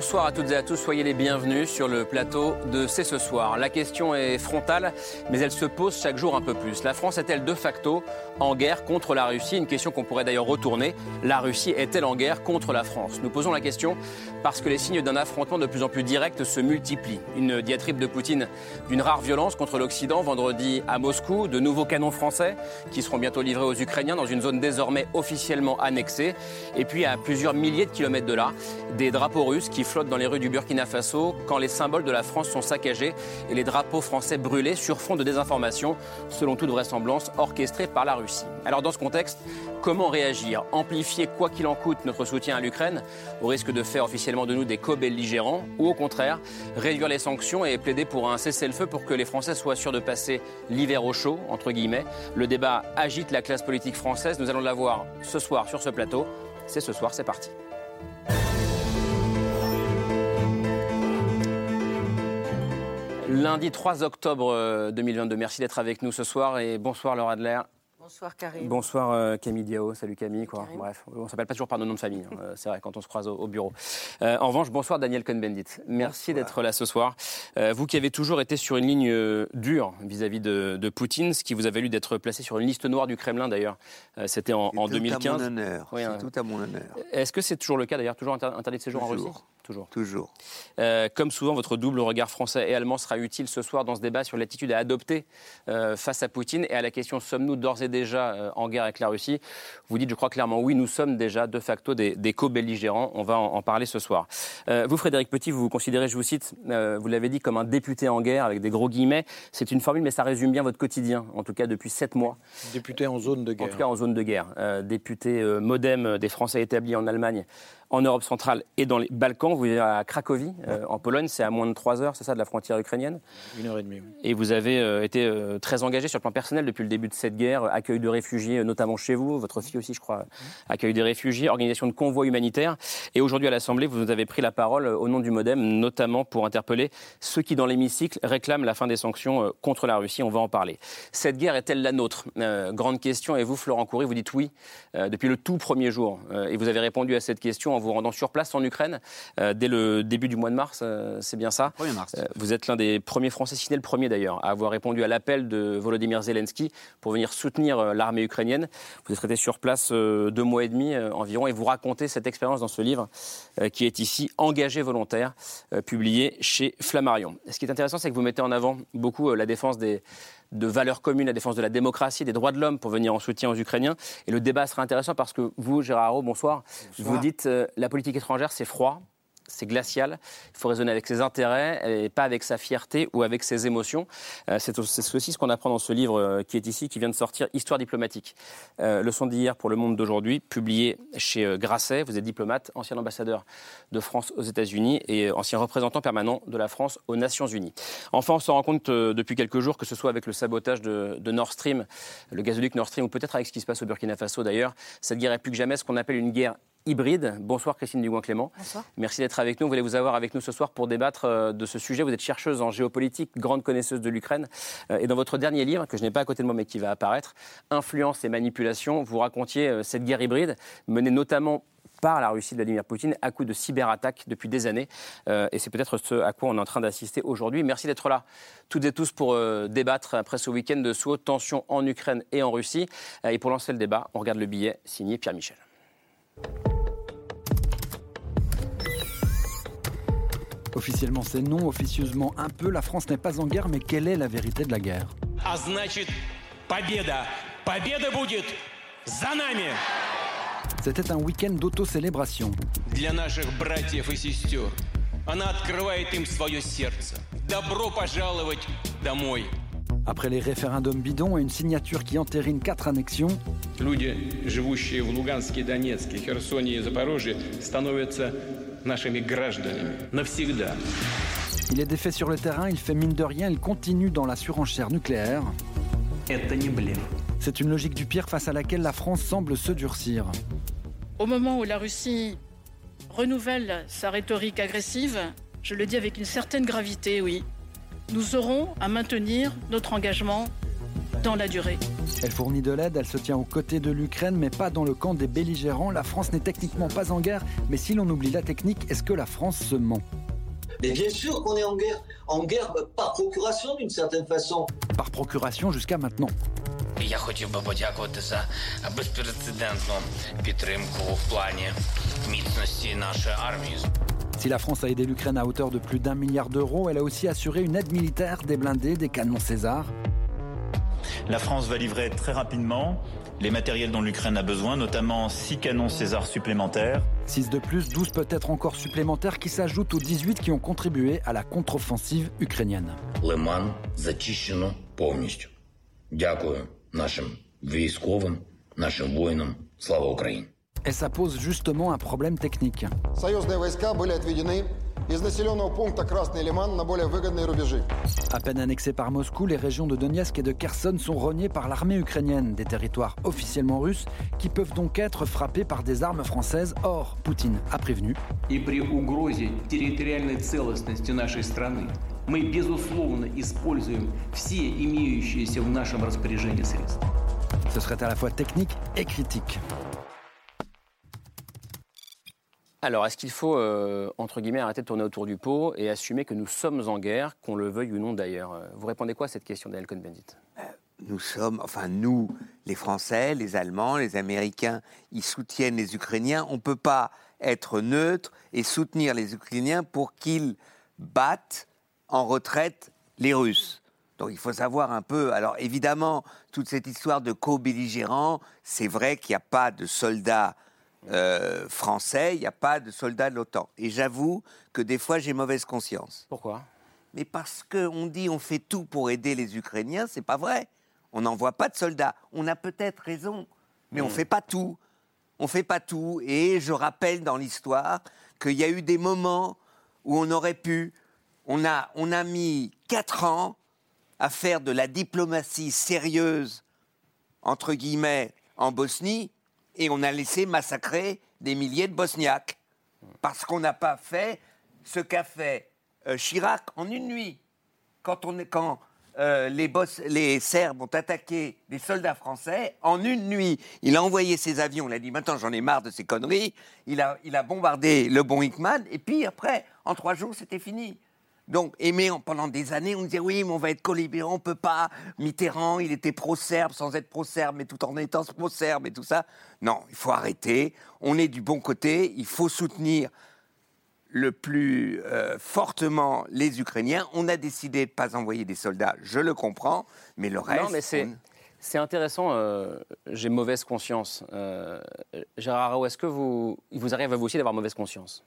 Bonsoir à toutes et à tous, soyez les bienvenus sur le plateau de C'est ce soir. La question est frontale, mais elle se pose chaque jour un peu plus. La France est-elle de facto en guerre contre la Russie? Une question qu'on pourrait d'ailleurs retourner. La Russie est-elle en guerre contre la France? Nous posons la question parce que les signes d'un affrontement de plus en plus direct se multiplient. Une diatribe de Poutine d'une rare violence contre l'Occident vendredi à Moscou, de nouveaux canons français qui seront bientôt livrés aux Ukrainiens dans une zone désormais officiellement annexée, et puis à plusieurs milliers de kilomètres de là, des drapeaux russes qui flottent dans les rues du Burkina Faso quand les symboles de la France sont saccagés et les drapeaux français brûlés sur fond de désinformation, selon toute vraisemblance, orchestrée par la Russie. Alors dans ce contexte, comment réagir? Amplifier quoi qu'il en coûte notre soutien à l'Ukraine, au risque de faire officiellement de nous des co-belligérants, ou au contraire, réduire les sanctions et plaider pour un cessez-le-feu pour que les Français soient sûrs de passer l'hiver au chaud, entre guillemets? Le débat agite la classe politique française, nous allons l'avoir ce soir sur ce plateau. C'est ce soir, c'est parti. Lundi 3 octobre 2022. Merci d'être avec nous ce soir et bonsoir Laura Adler. Bonsoir Karim. Bonsoir euh, Camille Diao, salut Camille. Quoi. Bref, on ne s'appelle pas toujours par nos noms de famille, hein. euh, c'est vrai, quand on se croise au, au bureau. Euh, en revanche, bonsoir Daniel Cohn-Bendit. Merci d'être là ce soir. Euh, vous qui avez toujours été sur une ligne euh, dure vis-à-vis de, de, Poutine, ce qui vous a valu d'être placé sur une liste noire du Kremlin d'ailleurs, euh, c'était en, en tout 2015. À mon honneur. Oui, c'est hein. tout à mon honneur. Est-ce que c'est toujours le cas d'ailleurs, toujours inter- interdit de séjour en. Russie? Toujours. Toujours. Euh, comme souvent, votre double regard français et allemand sera utile ce soir dans ce débat sur l'attitude à adopter euh, face à Poutine et à la question sommes-nous d'ores et déjà euh, en guerre avec la Russie? Vous dites, je crois clairement, oui, nous sommes déjà de facto des, des co-belligérants. On va en, en parler ce soir. Euh, vous, Frédéric Petit, vous vous considérez, je vous cite, euh, vous l'avez dit, comme un député en guerre avec des gros guillemets. C'est une formule, mais ça résume bien votre quotidien, en tout cas depuis sept mois. Député en zone de guerre. En tout cas en zone de guerre. Euh, député euh, modem des Français établis en Allemagne, en Europe centrale et dans les Balkans. Vous êtes à Cracovie, euh, en Pologne. C'est à moins de 3 heures, c'est ça, de la frontière ukrainienne. Une heure et demie. oui. Et vous avez euh, été euh, très engagé sur le plan personnel depuis le début de cette guerre. Accueil de réfugiés, notamment chez vous. Votre fille aussi, je crois, accueil des réfugiés, organisation de convois humanitaires. Et aujourd'hui, à l'Assemblée, vous avez pris la parole au nom du Modem, notamment pour interpeller ceux qui, dans l'hémicycle, réclament la fin des sanctions contre la Russie. On va en parler. Cette guerre est-elle la nôtre? Grande question. Et vous, Florent Coury, vous dites oui depuis le tout premier jour. Et vous avez répondu à cette question en vous rendant sur place en Ukraine euh, dès le début du mois de mars. euh, c'est bien ça 1er mars. Euh, Vous êtes l'un des premiers Français, si ce n'est le premier d'ailleurs, à avoir répondu à l'appel de Volodymyr Zelensky pour venir soutenir l'armée ukrainienne. Vous êtes resté sur place deux mois et demi environ et vous racontez cette expérience dans ce livre qui est ici Engagé volontaire, publié chez Flammarion. Ce qui est intéressant, c'est que vous mettez en avant beaucoup la défense des de valeurs communes, la défense de la démocratie, des droits de l'homme pour venir en soutien aux Ukrainiens. Et le débat sera intéressant parce que vous, Gérard Haro, bonsoir. Vous dites euh, la politique étrangère, c'est froid, c'est glacial. Il faut raisonner avec ses intérêts et pas avec sa fierté ou avec ses émotions. Euh, c'est au- c'est aussi ce qu'on apprend dans ce livre euh, qui est ici, qui vient de sortir, Histoire diplomatique. Euh, leçon d'hier pour le monde d'aujourd'hui, publié chez Grasset. Vous êtes diplomate, ancien ambassadeur de France aux États-Unis et ancien représentant permanent de la France aux Nations Unies. Enfin, on se rend compte depuis quelques jours que ce soit avec le sabotage de, de Nord Stream, le gazoduc Nord Stream, ou peut-être avec ce qui se passe au Burkina Faso d'ailleurs, cette guerre est plus que jamais ce qu'on appelle une guerre hybride. Bonsoir Christine Dugoin-Clément. Bonsoir. Merci d'être avec nous. Vous voulez vous avoir avec nous ce soir pour débattre euh, de ce sujet. Vous êtes chercheuse en géopolitique, grande connaisseuse de l'Ukraine. Euh, Et dans votre dernier livre, que je n'ai pas à côté de moi mais qui va apparaître, Influence et manipulation, vous racontiez euh, cette guerre hybride menée notamment par la Russie de Vladimir Poutine à coup de cyberattaques depuis des années. Euh, et c'est peut-être ce à quoi on est en train d'assister aujourd'hui. Merci d'être là, toutes et tous, pour euh, débattre après ce week-end de sous haute tension en Ukraine et en Russie. Euh, et pour lancer le débat, on regarde le billet signé Pierre Michel. Officiellement, c'est non. Officieusement, un peu. La France n'est pas en guerre, mais quelle est la vérité de la guerre А значит, победа. Победа будет за нами. C'était un week-end d'auto-célébration. Для наших братьев и сестер. Она открывает им свое сердце. Добро пожаловать домой. Après les référendums bidons et une signature qui entérine quatre annexions, Люди, живущие в Луганске, Донецке, Херсоне и Запорожье, становятся нашими гражданами навсегда. Il est défait sur le terrain, il fait mine de rien, il continue dans la surenchère nucléaire. Это не блеф. C'est une logique du pire face à laquelle la France semble se durcir. Au moment où la Russie renouvelle sa rhétorique agressive, je le dis avec une certaine gravité, oui, nous aurons à maintenir notre engagement dans la durée. Elle fournit de l'aide, elle se tient aux côtés de l'Ukraine, mais pas dans le camp des belligérants. La France n'est techniquement pas en guerre, mais si l'on oublie la technique, est-ce que la France se ment Mais bien sûr qu'on est en guerre. En guerre par procuration d'une certaine façon. Par procuration jusqu'à maintenant. Я хотів би подякувати за безпрецедентну підтримку в плані міцності нашої армії. Si la France a aidé l'Ukraine à hauteur de plus d'un milliard d'euros, elle a aussi assuré une aide militaire, des blindés, des canons César. La France va livrer très rapidement les matériels dont l'Ukraine a besoin, notamment 6 canons César supplémentaires. 6 de plus, 12 peut-être encore supplémentaires qui s'ajoutent aux 18 qui ont contribué à la contre-offensive ukrainienne. Лиман зачищено повністю. Дякую нашим військовим, нашим воїнам. Слава Україні! Et ça pose justement un problème technique. Союзные войска были отведены из населенного пункта Красный Лиман на более выгодные rubежи. À peine annexées par Moscou, les régions de Donetsk et de Kherson sont rognées par l'armée ukrainienne, des territoires officiellement russes qui peuvent donc être frappés par des armes françaises. Or, Poutine a prévenu. И при угрозе территориальной целостности нашей страны мы, безусловно, используем все имеющиеся в нашем распоряжении средства. Ce serait à la fois technique et critique. Alors, est-ce qu'il faut, euh, entre guillemets, arrêter de tourner autour du pot et assumer que nous sommes en guerre, qu'on le veuille ou non d'ailleurs? Euh, Vous répondez quoi à cette question, Daniel Cohn-Bendit? Nous sommes, enfin nous, les Français, les Allemands, les Américains, ils soutiennent les Ukrainiens. On ne peut pas être neutre et soutenir les Ukrainiens pour qu'ils battent en retraite les Russes. Donc il faut savoir un peu. Alors évidemment, toute cette histoire de co-belligérants, c'est vrai qu'il n'y a pas de soldats euh, français, il n'y a pas de soldats de l'OTAN. Et j'avoue que des fois j'ai mauvaise conscience. Pourquoi? Mais parce qu'on dit on fait tout pour aider les Ukrainiens, c'est pas vrai. On n'envoie pas de soldats. On a peut-être raison, mais on ne fait pas tout. On fait pas tout. Et je rappelle dans l'histoire qu'il y a eu des moments où on aurait pu. On a, on a mis quatre ans à faire de la diplomatie sérieuse, entre guillemets, en Bosnie, et on a laissé massacrer des milliers de Bosniaques. Parce qu'on n'a pas fait ce qu'a fait euh, Chirac en une nuit. Quand, euh, les Serbes ont attaqué des soldats français, en une nuit, il a envoyé ses avions, il a dit maintenant j'en ai marre de ces conneries, il a, il a bombardé le bon Hickman, et puis après, en trois jours, c'était fini. Donc, en- pendant des années, on disait oui, mais on va être co-libérant, on peut pas. Mitterrand, il était pro-serbe sans être pro-serbe, mais tout en étant pro-serbe et tout ça. Non, il faut arrêter. On est du bon côté. Il faut soutenir le plus euh, fortement les Ukrainiens. On a décidé de ne pas envoyer des soldats, je le comprends, mais le reste. Non, mais c'est. on- C'est intéressant, euh, j'ai mauvaise conscience. Euh, Gérard Raoult, est-ce que vous, il vous arrive à vous aussi d'avoir mauvaise conscience?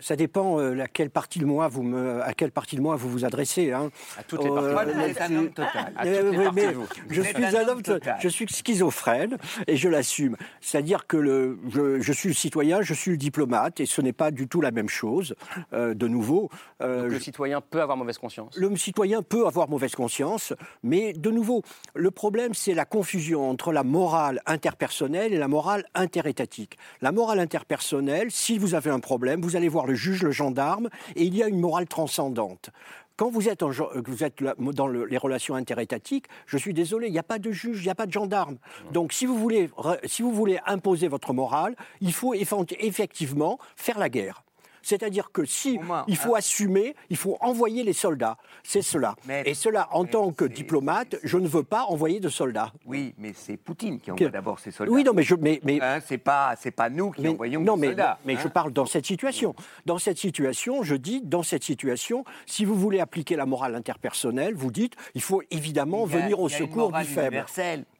Ça dépend euh, à quelle partie de moi vous me, à quelle partie de moi vous vous adressez. Hein. À toutes les Euh, parties. Moi, vous êtes un homme total. À Euh, toutes les oui, parties, mais vous. je Vous suis un homme total. je suis schizophrène et je l'assume. C'est-à-dire que le, je, je suis le citoyen, je suis le diplomate et ce n'est pas du tout la même chose. Euh, de nouveau, euh, Donc, le citoyen peut avoir mauvaise conscience. le citoyen peut avoir mauvaise conscience, mais de nouveau, le problème, c'est la confusion entre la morale interpersonnelle et la morale interétatique. La morale interpersonnelle, si vous avez un problème, vous allez voir le juge, le gendarme, et il y a une morale transcendante. Quand vous êtes, en gen- vous êtes là- dans le- les relations interétatiques, je suis désolé, il n'y a pas de juge, il n'y a pas de gendarme. Donc, si vous voulez, re- si vous voulez imposer votre morale, il faut effe- effectivement faire la guerre. C'est-à-dire que si moins, il faut assumer, il faut envoyer les soldats. C'est cela. Mais- Et cela, en mais tant que diplomate, je ne veux pas envoyer de soldats. Oui, mais c'est Poutine qui envoie d'abord ses soldats. Oui, non, mais je, mais, mais, Hein, c'est pas, c'est pas nous qui mais- envoyons non, des mais, soldats. mais hein. je parle dans cette situation. Dans cette situation, je dis, dans cette situation, si vous voulez appliquer la morale interpersonnelle, vous dites, il faut évidemment a- venir au secours du faible.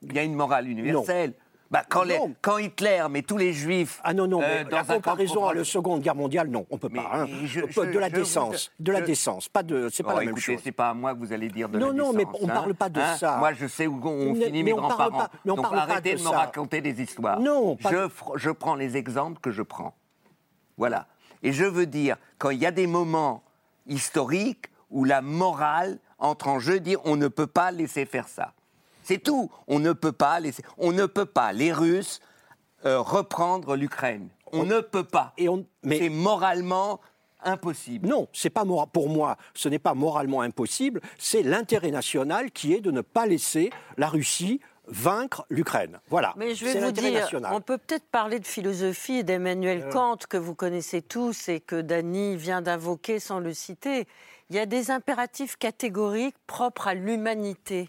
Il y a une morale universelle. Bah, quand, les- Non. quand Hitler met tous les juifs Ah non, non, euh, mais dans la de comparaison à la Seconde Guerre mondiale, non, on peut Mais- pas. hein. mais je- On je- peut- de la je décence, de la décence, pas de, c'est pas Bon, la même écoutez, chose. c'est pas à moi que vous allez dire de Non, la non, mais décence, on hein. parle pas de Hein ça. Moi, je sais où ont Mais- fini mais mes on grands-parents. pas- mais on Donc parle pas arrêtez de de, me raconter des histoires. Non, pas- je, fr- je prends les exemples que je prends. Voilà. Et je veux dire, quand il y a des moments historiques où la morale entre en jeu, dire on ne peut pas laisser faire ça. C'est tout. On ne peut pas laisser. On ne peut pas. Les Russes euh, reprendre l'Ukraine. On, ne peut pas. Et on, mais C'est moralement impossible. Non, c'est pas mora- pour moi, ce n'est pas moralement impossible, c'est l'intérêt national qui est de ne pas laisser la Russie vaincre l'Ukraine. Voilà. Mais je vais C'est vous dire, national. on peut peut-être parler de philosophie d'Emmanuel Euh. Kant, que vous connaissez tous et que Dany vient d'invoquer sans le citer. Il y a des impératifs catégoriques propres à l'humanité.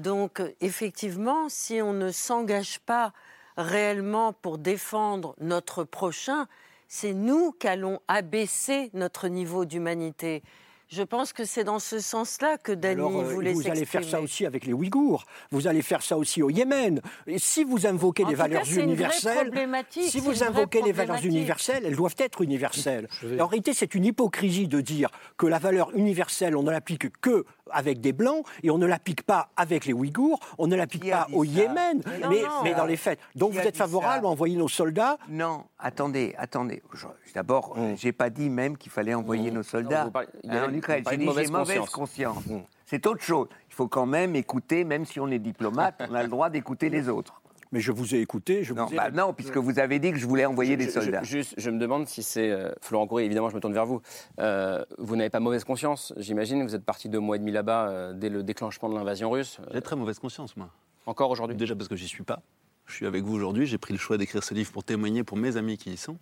Donc, euh, effectivement, si on ne s'engage pas réellement pour défendre notre prochain, c'est nous qu'allons abaisser notre niveau d'humanité. Je pense que c'est dans ce sens-là que Dany euh, voulait vous allez faire ça aussi avec les Ouïghours, vous allez faire ça aussi au Yémen. Et si vous invoquez En les cas, valeurs c'est une vraie universelles, problématique, si vous une vraie invoquez les valeurs universelles, elles doivent être universelles. En réalité, c'est une hypocrisie de dire que la valeur universelle, on ne l'applique que avec des blancs et on ne l'applique pas avec les Ouïghours, on ne l'applique Qui a pas au ça Yémen, Mais mais, non, non. mais dans les faits. Donc vous êtes favorable ça à envoyer nos soldats? Non, attendez, attendez. Je- D'abord, j'ai pas dit même qu'il fallait envoyer nos soldats vous parlez- il y hein, a- en Ukraine. J'ai dit j'ai mauvaise mauvaise conscience. conscience. C'est autre chose. Il faut quand même écouter, même si on est diplomate, on a le droit d'écouter les autres. Mais je vous ai écouté, je Non, vous ai... bah non, puisque vous avez dit que je voulais envoyer des Je- soldats. juste, je me demande si c'est. euh, Florent Coury, évidemment, je me tourne vers vous. Euh, vous n'avez pas mauvaise conscience, j'imagine. Vous êtes parti deux mois et demi là-bas euh, dès le déclenchement de l'invasion russe. Euh, J'ai très mauvaise conscience, moi. Encore aujourd'hui? Déjà parce que j'y suis pas. Je suis avec vous aujourd'hui. J'ai pris le choix d'écrire ce livre pour témoigner pour mes amis qui y sont.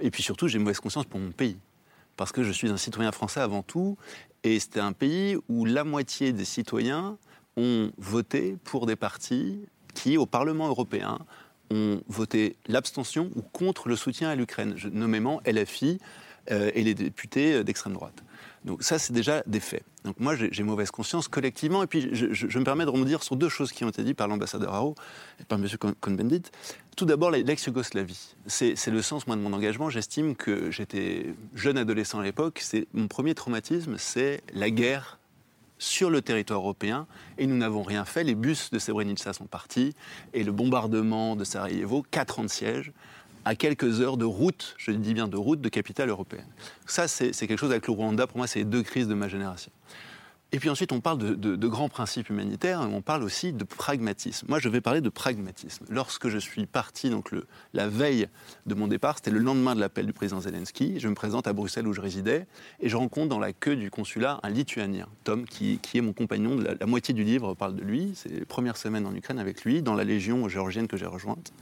Et puis surtout, j'ai mauvaise conscience pour mon pays. Parce que je suis un citoyen français avant tout. Et c'était un pays où la moitié des citoyens ont voté pour des partis qui, au Parlement européen, ont voté l'abstention ou contre le soutien à l'Ukraine, nommément LFI euh, et les députés d'extrême droite. Donc ça, c'est déjà des faits. Donc moi, j'ai mauvaise conscience collectivement. Et puis, je, me permets de rebondir sur deux choses qui ont été dites par l'ambassadeur Haro et par M. Cohn-Bendit. Tout d'abord, la- l'ex-Yougoslavie. C'est le sens, moi, de mon engagement. J'estime que j'étais jeune adolescent à l'époque. Mon premier traumatisme, c'est la guerre sur le territoire européen et nous n'avons rien fait. Les bus de Srebrenica sont partis et le bombardement de Sarajevo, quatre ans de siège, à quelques heures de route, je dis bien de route, de capitale européenne. Ça, c'est quelque chose avec le Rwanda, pour moi, c'est les deux crises de ma génération. Et puis ensuite, on parle de, grands principes humanitaires, et on parle aussi de pragmatisme. Moi, je vais parler de pragmatisme. Lorsque je suis parti, donc la veille de mon départ, c'était le lendemain de l'appel du président Zelensky, je me présente à Bruxelles où je résidais, et je rencontre dans la queue du consulat un Lituanien, Tom, qui, qui est mon compagnon. La, la moitié du livre parle de lui. C'est les premières semaines en Ukraine avec lui, dans la légion géorgienne que j'ai rejointe.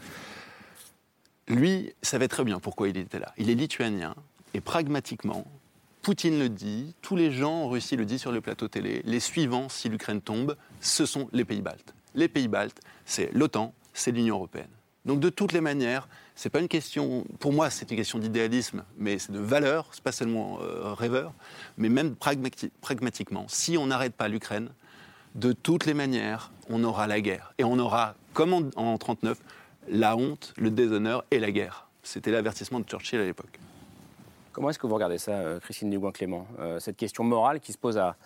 Lui savait très bien pourquoi il était là. Il est lituanien, et pragmatiquement, Poutine le dit, tous les gens en Russie le disent sur le plateau télé, les suivants, si l'Ukraine tombe, ce sont les pays baltes. Les pays baltes, c'est l'OTAN, c'est l'Union européenne. Donc de toutes les manières, c'est pas une question, pour moi c'est une question d'idéalisme, mais c'est de valeur, c'est pas seulement euh, rêveur, mais même pragmati- pragmatiquement, si on n'arrête pas l'Ukraine, de toutes les manières, on aura la guerre. Et on aura, comme en 1939, la honte, le déshonneur et la guerre. C'était l'avertissement de Churchill à l'époque. Comment est-ce que vous regardez ça, euh, Christine Dugouin-Clément Euh, Cette question morale qui se pose à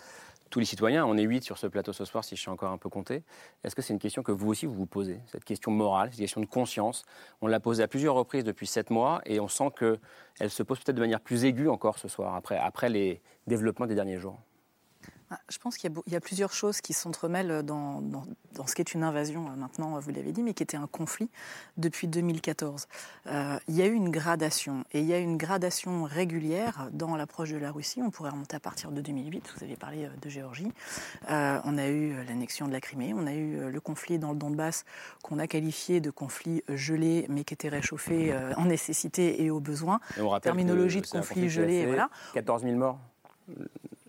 tous les citoyens, on est huit sur ce plateau ce soir, si je suis encore un peu compté. Est-ce que c'est une question que vous aussi vous vous posez Cette question morale, cette question de conscience, on l'a posée à plusieurs reprises depuis sept mois et on sent qu'elle se pose peut-être de manière plus aiguë encore ce soir, après, après les développements des derniers jours. Ah, Je pense qu'il y, y a plusieurs choses qui s'entremêlent dans, dans- dans ce qui est une invasion, euh, maintenant, vous l'avez dit, mais qui était un conflit depuis 2014. Euh, il y a eu une gradation, et il y a une gradation régulière dans l'approche de la Russie. On pourrait remonter à partir de 2008, vous avez parlé euh, de Géorgie. Euh, on a eu l'annexion de la Crimée, on a eu le conflit dans le Donbass qu'on a qualifié de conflit gelé, mais qui était réchauffé euh, en nécessité et au besoin. Et on rappelle Terminologie que de conflit conflit gelé, voilà. 14 000 morts,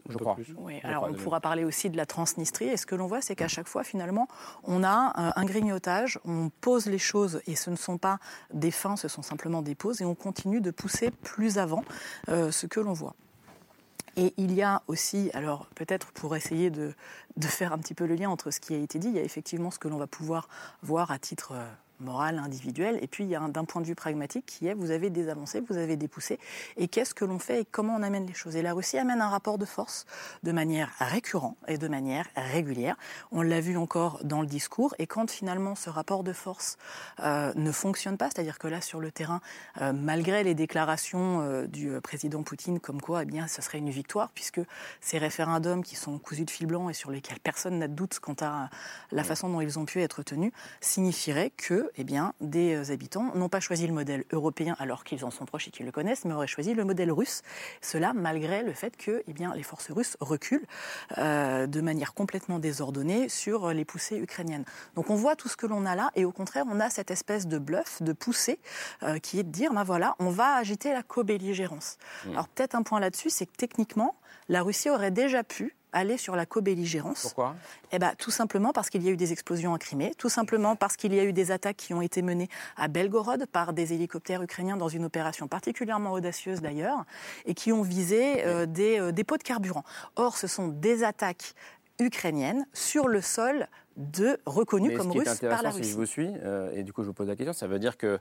je crois. Oui, Je alors on pourra parler aussi de la Transnistrie. Et ce que l'on voit, c'est qu'à chaque fois, finalement, on a euh, un grignotage, on pose les choses, et ce ne sont pas des fins, ce sont simplement des pauses, et on continue de pousser plus avant euh, ce que l'on voit. Et il y a aussi, alors peut-être pour essayer de, de faire un petit peu le lien entre ce qui a été dit, il y a effectivement ce que l'on va pouvoir voir à titre euh, morale, individuelle, et puis il y a un- d'un point de vue pragmatique qui est vous avez des avancées, vous avez des poussées, et qu'est-ce que l'on fait et comment on amène les choses? Et la Russie amène un rapport de force de manière récurrente et de manière régulière. On l'a vu encore dans le discours, et quand finalement ce rapport de force euh, ne fonctionne pas, c'est-à-dire que là sur le terrain, euh, malgré les déclarations euh, du président Poutine comme quoi eh bien, ce serait une victoire, puisque ces référendums qui sont cousus de fil blanc et sur lesquels personne n'a de doute quant à la façon dont ils ont pu être tenus, signifieraient que eh bien, des euh, habitants n'ont pas choisi le modèle européen alors qu'ils en sont proches et qu'ils le connaissent, mais auraient choisi le modèle russe. Cela malgré le fait que eh bien, les forces russes reculent euh, de manière complètement désordonnée sur les poussées ukrainiennes. Donc on voit tout ce que l'on a là et au contraire on a cette espèce de bluff, de poussée euh, qui est de dire ben voilà, on va agiter la co-belligérance. Mm. Alors peut-être un point là-dessus, c'est que techniquement, la Russie aurait déjà pu aller sur la co-belligérance. Pourquoi? Eh ben, tout simplement parce qu'il y a eu des explosions en Crimée, tout simplement parce qu'il y a eu des attaques qui ont été menées à Belgorod par des hélicoptères ukrainiens dans une opération particulièrement audacieuse d'ailleurs, et qui ont visé euh, des euh, dépôts de carburant. Or, ce sont des attaques ukrainiennes sur le sol de reconnus comme russes par la intéressant, si Russie. je vous suis, euh, et du coup je vous pose la question, ça veut dire que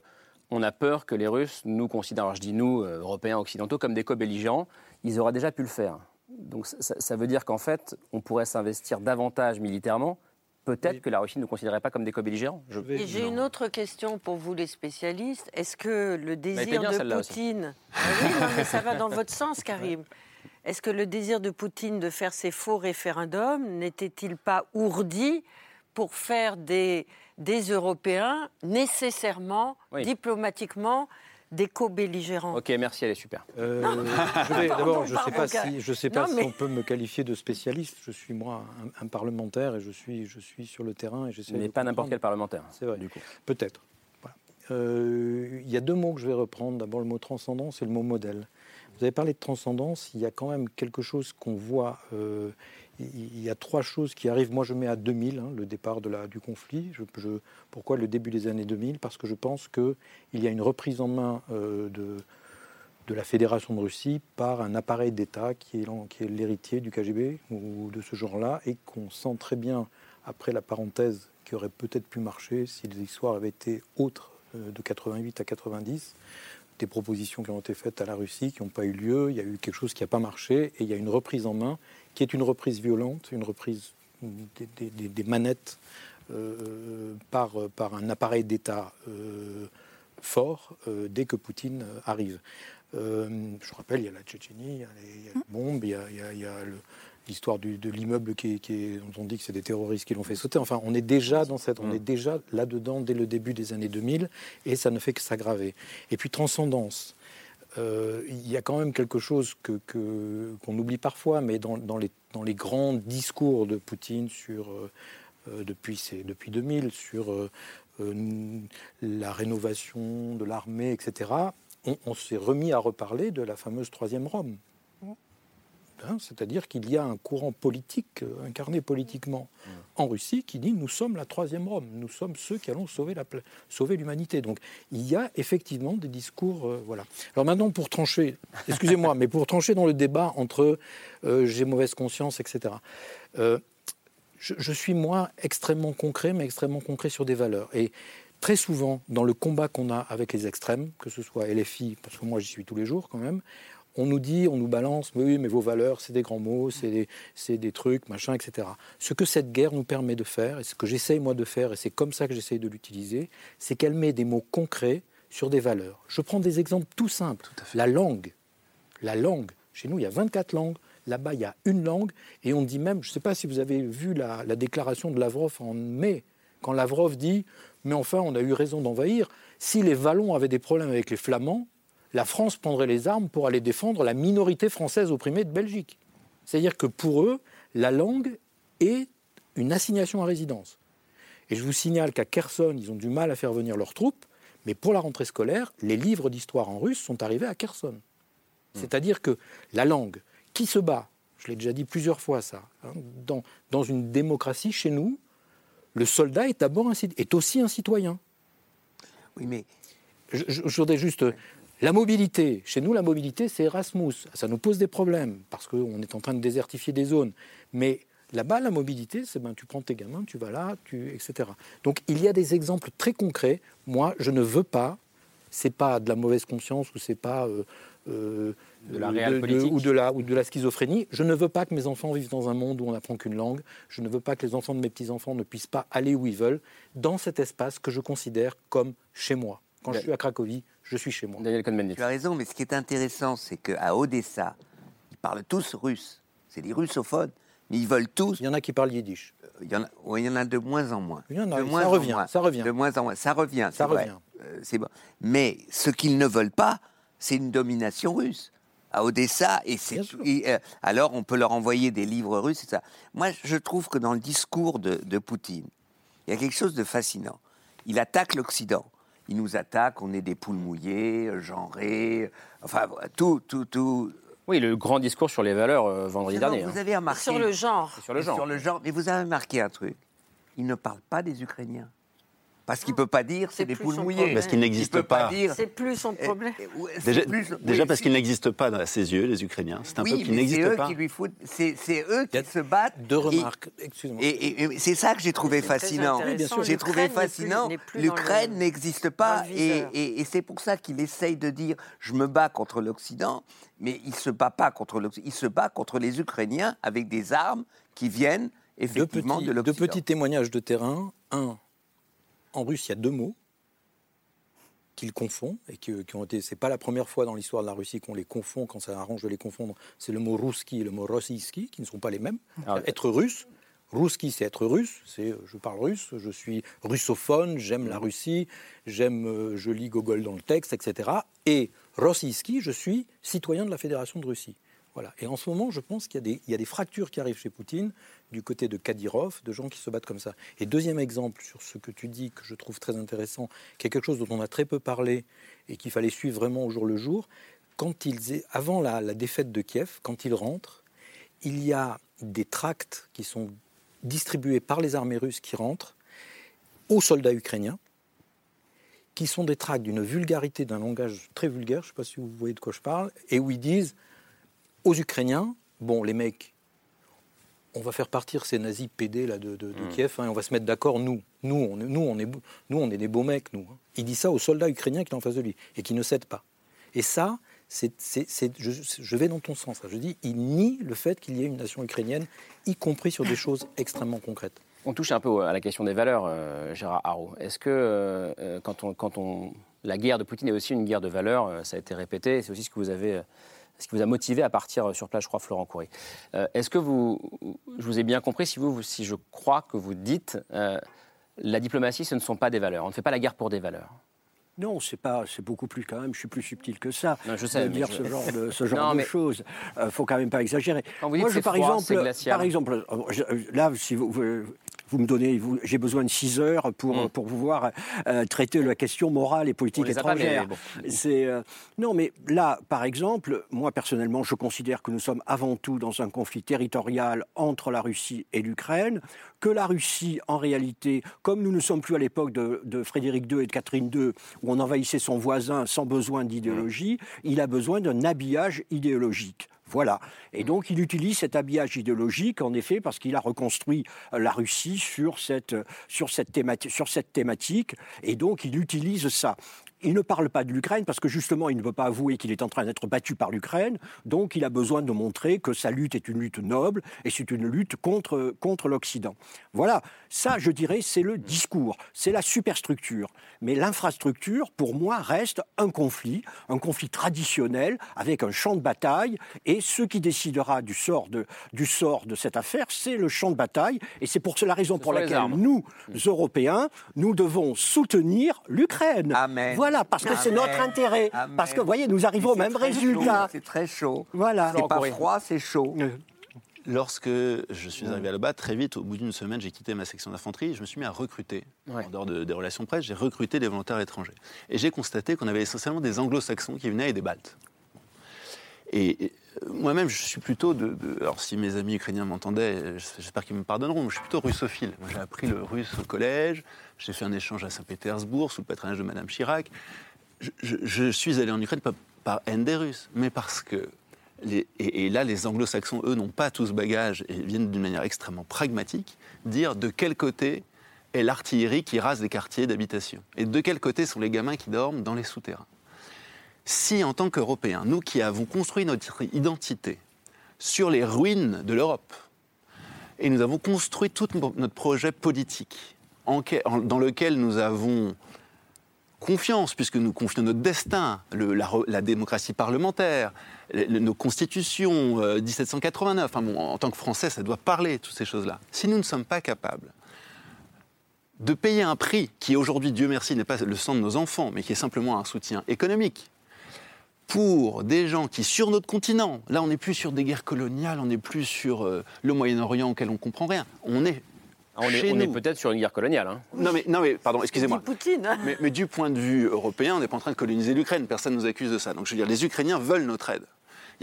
on a peur que les Russes nous considèrent, alors je dis nous, Européens, Occidentaux, comme des co-belligérants. Ils auraient déjà pu le faire. Donc ça, ça veut dire qu'en fait, on pourrait s'investir davantage militairement. Peut-être que la Russie ne nous considérait pas comme des co-belligérants. Je- Et j'ai une autre question pour vous, les spécialistes. Est-ce que le désir bien, de. Poutine. Ah oui, non, mais ça va dans votre sens, Karim. Est-ce que le désir de Poutine de faire ces faux référendums n'était-il pas ourdi pour faire des, des Européens nécessairement, Oui. diplomatiquement, des co-belligérants Ok, merci, elle est super. Euh, D'abord, je ne sais pas si, je sais Non, pas si on peut me qualifier de spécialiste. Je suis moi un, un parlementaire et je suis, je suis sur le terrain et j'essaie. Mais pas n'importe quel parlementaire. C'est vrai. Du coup. Peut-être. Voilà. Euh, Il y a deux mots que je vais reprendre. D'abord le mot transcendance et le mot modèle. Vous avez parlé de transcendance. Il y a quand même quelque chose qu'on voit. euh, il y a trois choses qui arrivent. Moi, je mets à 2000 hein, le départ du conflit. Pourquoi le début des années 2000 Parce que je pense qu'il y a une reprise en main euh, de, la Fédération de Russie par un appareil d'État qui est, l'en- qui est l'héritier du KGB ou de ce genre-là et qu'on sent très bien après la parenthèse qui aurait peut-être pu marcher si les histoires avaient été autres euh, de 88 à 90 des propositions qui ont été faites à la Russie qui n'ont pas eu lieu, il y a eu quelque chose qui n'a pas marché et il y a une reprise en main qui est une reprise violente, une reprise des, des- des- des manettes euh, par, par un appareil d'État euh, fort euh, dès que Poutine euh, arrive. Euh, je rappelle, il y a la Tchétchénie, il y a les, il y a les bombes, il y a, il y a- il y a le- l'histoire de l'immeuble qui, dont on dit que c'est des terroristes qui l'ont fait sauter. Enfin, on est déjà dans cette, on est déjà là-dedans dès le début des années 2000 et ça ne fait que s'aggraver. Et puis transcendance. Euh, il y a quand même quelque chose que- que- qu'on oublie parfois, mais dans, dans les, dans les grands discours de Poutine sur, euh, euh, depuis, depuis 2000 sur la rénovation de l'armée, etc., on s'est remis à reparler de la fameuse troisième Rome. Hein, C'est-à-dire qu'il y a un courant politique, euh, incarné politiquement en Russie, qui dit nous sommes la troisième Rome, nous sommes ceux qui allons sauver l'humanité. Donc il y a effectivement des discours. euh, voilà. Alors maintenant, pour trancher, excusez-moi, mais pour trancher dans le débat entre euh, j'ai mauvaise conscience, etc. je, je suis moi extrêmement concret, mais extrêmement concret sur des valeurs. Et très souvent, dans le combat qu'on a avec les extrêmes, que ce soit LFI, parce que moi j'y suis tous les jours quand même, on nous dit, on nous balance, mais oui, mais vos valeurs, c'est des grands mots, c'est des, des trucs, machin, etc. Ce que cette guerre nous permet de faire, et ce que j'essaye moi de faire, et c'est comme ça que j'essaye de l'utiliser, c'est qu'elle met des mots concrets sur des valeurs. Je prends des exemples tout simples. La langue. La langue. Chez nous, il y a 24 langues. Là-bas, il y a une langue. Et on dit même, je ne sais pas si vous avez vu la, la déclaration de Lavrov en mai, quand Lavrov dit Mais enfin, on a eu raison d'envahir. Si les Wallons avaient des problèmes avec les Flamands, la France prendrait les armes pour aller défendre la minorité française opprimée de Belgique. C'est-à-dire que pour eux, la langue est une assignation à résidence. Et je vous signale qu'à Kherson, ils ont du mal à faire venir leurs troupes, mais pour la rentrée scolaire, les livres d'histoire en russe sont arrivés à Kherson. C'est-à-dire que la langue, qui se bat, je l'ai déjà dit plusieurs fois ça, hein, dans, dans une démocratie chez nous, le soldat est d'abord est aussi un citoyen. Oui, mais je, je- je voudrais juste la mobilité. Chez nous, la mobilité, c'est Erasmus. Ça nous pose des problèmes parce qu'on est en train de désertifier des zones. Mais Là-bas, la mobilité, c'est ben, tu prends tes gamins, tu vas là, tu, etc. Donc il y a des exemples très concrets. Moi, je ne veux pas, c'est pas de la mauvaise conscience ou c'est pas euh, euh, De la ou, de la, ou de la schizophrénie. Je ne veux pas que mes enfants vivent dans un monde où on n'apprend qu'une langue. Je ne veux pas que les enfants de mes petits-enfants ne puissent pas aller où ils veulent dans cet espace que je considère comme chez moi. Quand je suis à Cracovie, je suis chez moi. Daniel Cohn-Bendit. Tu as raison, mais ce qui est intéressant, c'est qu'à Odessa, ils parlent tous russe. C'est des russophones, mais ils veulent tous. Il y en a qui parlent yiddish. Il y en a, ouais, il y en a de moins en moins. Il y en a, de ça moins en revient, moins. ça revient. De moins en moins. Ça revient. Ça revient. Euh, c'est bon. Mais ce qu'ils ne veulent pas, c'est une domination russe. À Odessa, et c'est euh, alors on peut leur envoyer des livres russes et ça. Moi, je trouve que dans le discours de, de Poutine, il y a quelque chose de fascinant. Il attaque l'Occident. Il nous attaque, on est des poules mouillées, genrées, enfin tout, tout, tout. Oui, le grand discours sur les valeurs euh, vendredi Non, dernier. Vous hein. avez remarqué Sur le genre. Sur le genre. Sur le genre. Mais vous avez remarqué un truc. Il ne parle pas des Ukrainiens. Parce qu'il ne peut pas dire c'est des plus poules son mouillées. problème. Parce qu'il Il n'existe pas. dire. C'est plus son problème. Déjà, plus- déjà oui, parce qu'ils n'existent pas à ses yeux, les Ukrainiens. C'est un oui, peuple qui n'existe eux pas. qui lui foutent. C'est eux qui se battent. Deux remarques, excusez-moi. Et, et- et c'est ça que j'ai trouvé fascinant. J'ai trouvé fascinant. L'Ukraine n'existe pas. Et, viseur. et- et c'est pour ça qu'il essaye de dire je me bats contre l'Occident, mais il ne se bat pas contre l'Occident. Il se bat contre les Ukrainiens avec des armes qui viennent Deux effectivement petits, de deux l'Occident. petits témoignages de terrain. Un, en russe, il y a deux mots qu'il confond et qui, qui ont été. C'est pas la première fois dans l'histoire de la Russie qu'on les confond quand ça arrange de les confondre. C'est le mot ruski et le mot rossiyski qui ne sont pas les mêmes. Ah, être russe. Ruski, c'est être russe, c'est je parle russe, je suis russophone, j'aime la Russie, j'aime, euh, je lis Gogol dans le texte, etc. Et rossiyski, je suis citoyen de la Fédération de Russie. Et en ce moment, je pense qu'il y, a des- fractures qui arrivent chez Poutine du côté de Kadyrov, de gens qui se battent comme ça. Et deuxième exemple sur ce que tu dis, que je trouve très intéressant, qui est quelque chose dont on a très peu parlé et qu'il fallait suivre vraiment au jour le jour, avant la défaite de Kiev, quand ils rentrent, il y a des tracts qui sont distribués par les armées russes qui rentrent aux soldats ukrainiens, qui sont des tracts d'une vulgarité, d'un langage très vulgaire, je ne sais pas si vous voyez de quoi je parle, et où ils disent aux Ukrainiens, bon, les mecs, on va faire partir ces nazis PD là, de, de- de Mm. Kiev, hein, et on va se mettre d'accord, nous. Nous on, est, nous, on est, nous, on est des beaux mecs, nous. hein. Il dit ça aux soldats ukrainiens qui sont en face de lui, et qui ne cèdent pas. Et ça, c'est, c'est- c'est- je, je vais dans ton sens. là. Je dis, il nie le fait qu'il y ait une nation ukrainienne, y compris sur des choses extrêmement concrètes. On touche un peu à la question des valeurs, euh, Gérard Haro. Est-ce que euh, quand, on, quand on, la guerre de Poutine est aussi une guerre de valeurs, euh, ça a été répété, c'est aussi ce que vous avez, ce qui vous a motivé à partir euh, sur place, je crois, Florent Coury. Euh, Est-ce que vous, je vous ai bien compris, si vous, si je crois que vous dites, euh, la diplomatie, ce ne sont pas des valeurs. On ne fait pas la guerre pour des valeurs. Non, c'est pas, c'est beaucoup plus quand même. Je suis plus subtil que ça. Non, je sais, de dire je- ce genre de, ce genre Non, de mais- choses. Euh, faut quand même pas exagérer. Quand vous dites Moi, je, par froid, exemple, par exemple, là, si vous, vous, vous me donnez, j'ai besoin de 6 heures pour Mm. pour pouvoir euh, traiter la question morale et politique étrangère. bon. C'est euh, non, mais là, par exemple, moi personnellement, je considère que nous sommes avant tout dans un conflit territorial entre la Russie et l'Ukraine, que la Russie, en réalité, comme nous ne sommes plus à l'époque de, de Frédéric II et de Catherine II, où on envahissait son voisin sans besoin d'idéologie, il a besoin d'un habillage idéologique. Voilà. Et donc, il utilise cet habillage idéologique, en effet, parce qu'il a reconstruit euh, la Russie euh, sur cette thématique. Et donc, il utilise ça. Il ne parle pas de l'Ukraine parce que justement, il ne veut pas avouer qu'il est en train d'être battu par l'Ukraine. Donc, il a besoin de montrer que sa lutte est une lutte noble et c'est une lutte contre, contre l'Occident. Voilà. Ça, je dirais, c'est le discours, c'est la superstructure. Mais l'infrastructure, pour moi, reste un conflit, un conflit traditionnel avec un champ de bataille. Et ce qui décidera du sort de, du sort de cette affaire, c'est le champ de bataille. Et c'est pour la raison pour laquelle nous, Européens, nous devons soutenir l'Ukraine. Amen. Voilà, parce que c'est notre intérêt. Amen. Parce que, vous voyez, nous arrivons au même résultat. C'est très chaud. Voilà. C'est pas froid, c'est chaud. Lorsque je suis arrivé à Loba, très vite, au bout d'une semaine, j'ai quitté ma section d'infanterie. Je me suis mis à recruter. En dehors de- des relations presse, j'ai recruté des volontaires étrangers. Et j'ai constaté qu'on avait essentiellement des anglo-saxons qui venaient et des baltes. Et, et, moi-même, je suis plutôt de, Alors, si mes amis ukrainiens m'entendaient, j'espère qu'ils me pardonneront, mais je suis plutôt russophile. J'ai appris le russe au collège, j'ai fait un échange à Saint-Pétersbourg sous le patronage de Madame Chirac. Je, suis allé en Ukraine pas par haine des Russes, mais parce que et là, les anglo-saxons, eux, n'ont pas tout ce bagage et viennent d'une manière extrêmement pragmatique dire de quel côté est l'artillerie qui rase les quartiers d'habitation et de quel côté sont les gamins qui dorment dans les souterrains. Si, en tant qu'Européens, nous qui avons construit notre identité sur les ruines de l'Europe, et nous avons construit tout notre projet politique dans lequel nous avons confiance, puisque nous confions notre destin, la, démocratie parlementaire, le- le- nos constitutions, euh, 1789. Enfin bon, en tant que Français, ça doit parler, toutes ces choses-là. Si nous ne sommes pas capables de payer un prix qui, aujourd'hui, Dieu merci, n'est pas le sang de nos enfants, mais qui est simplement un soutien économique, pour des gens qui, sur notre continent, là, on n'est plus sur des guerres coloniales, on n'est plus sur euh, le Moyen-Orient auquel on ne comprend rien. On est. Ah, On est, on peut-être sur une guerre coloniale. hein. Non mais, non mais pardon, excusez-moi. Poutine. Mais, mais du point de vue européen, on n'est pas en train de coloniser l'Ukraine. Personne ne nous accuse de ça. Donc je veux dire, les Ukrainiens veulent notre aide.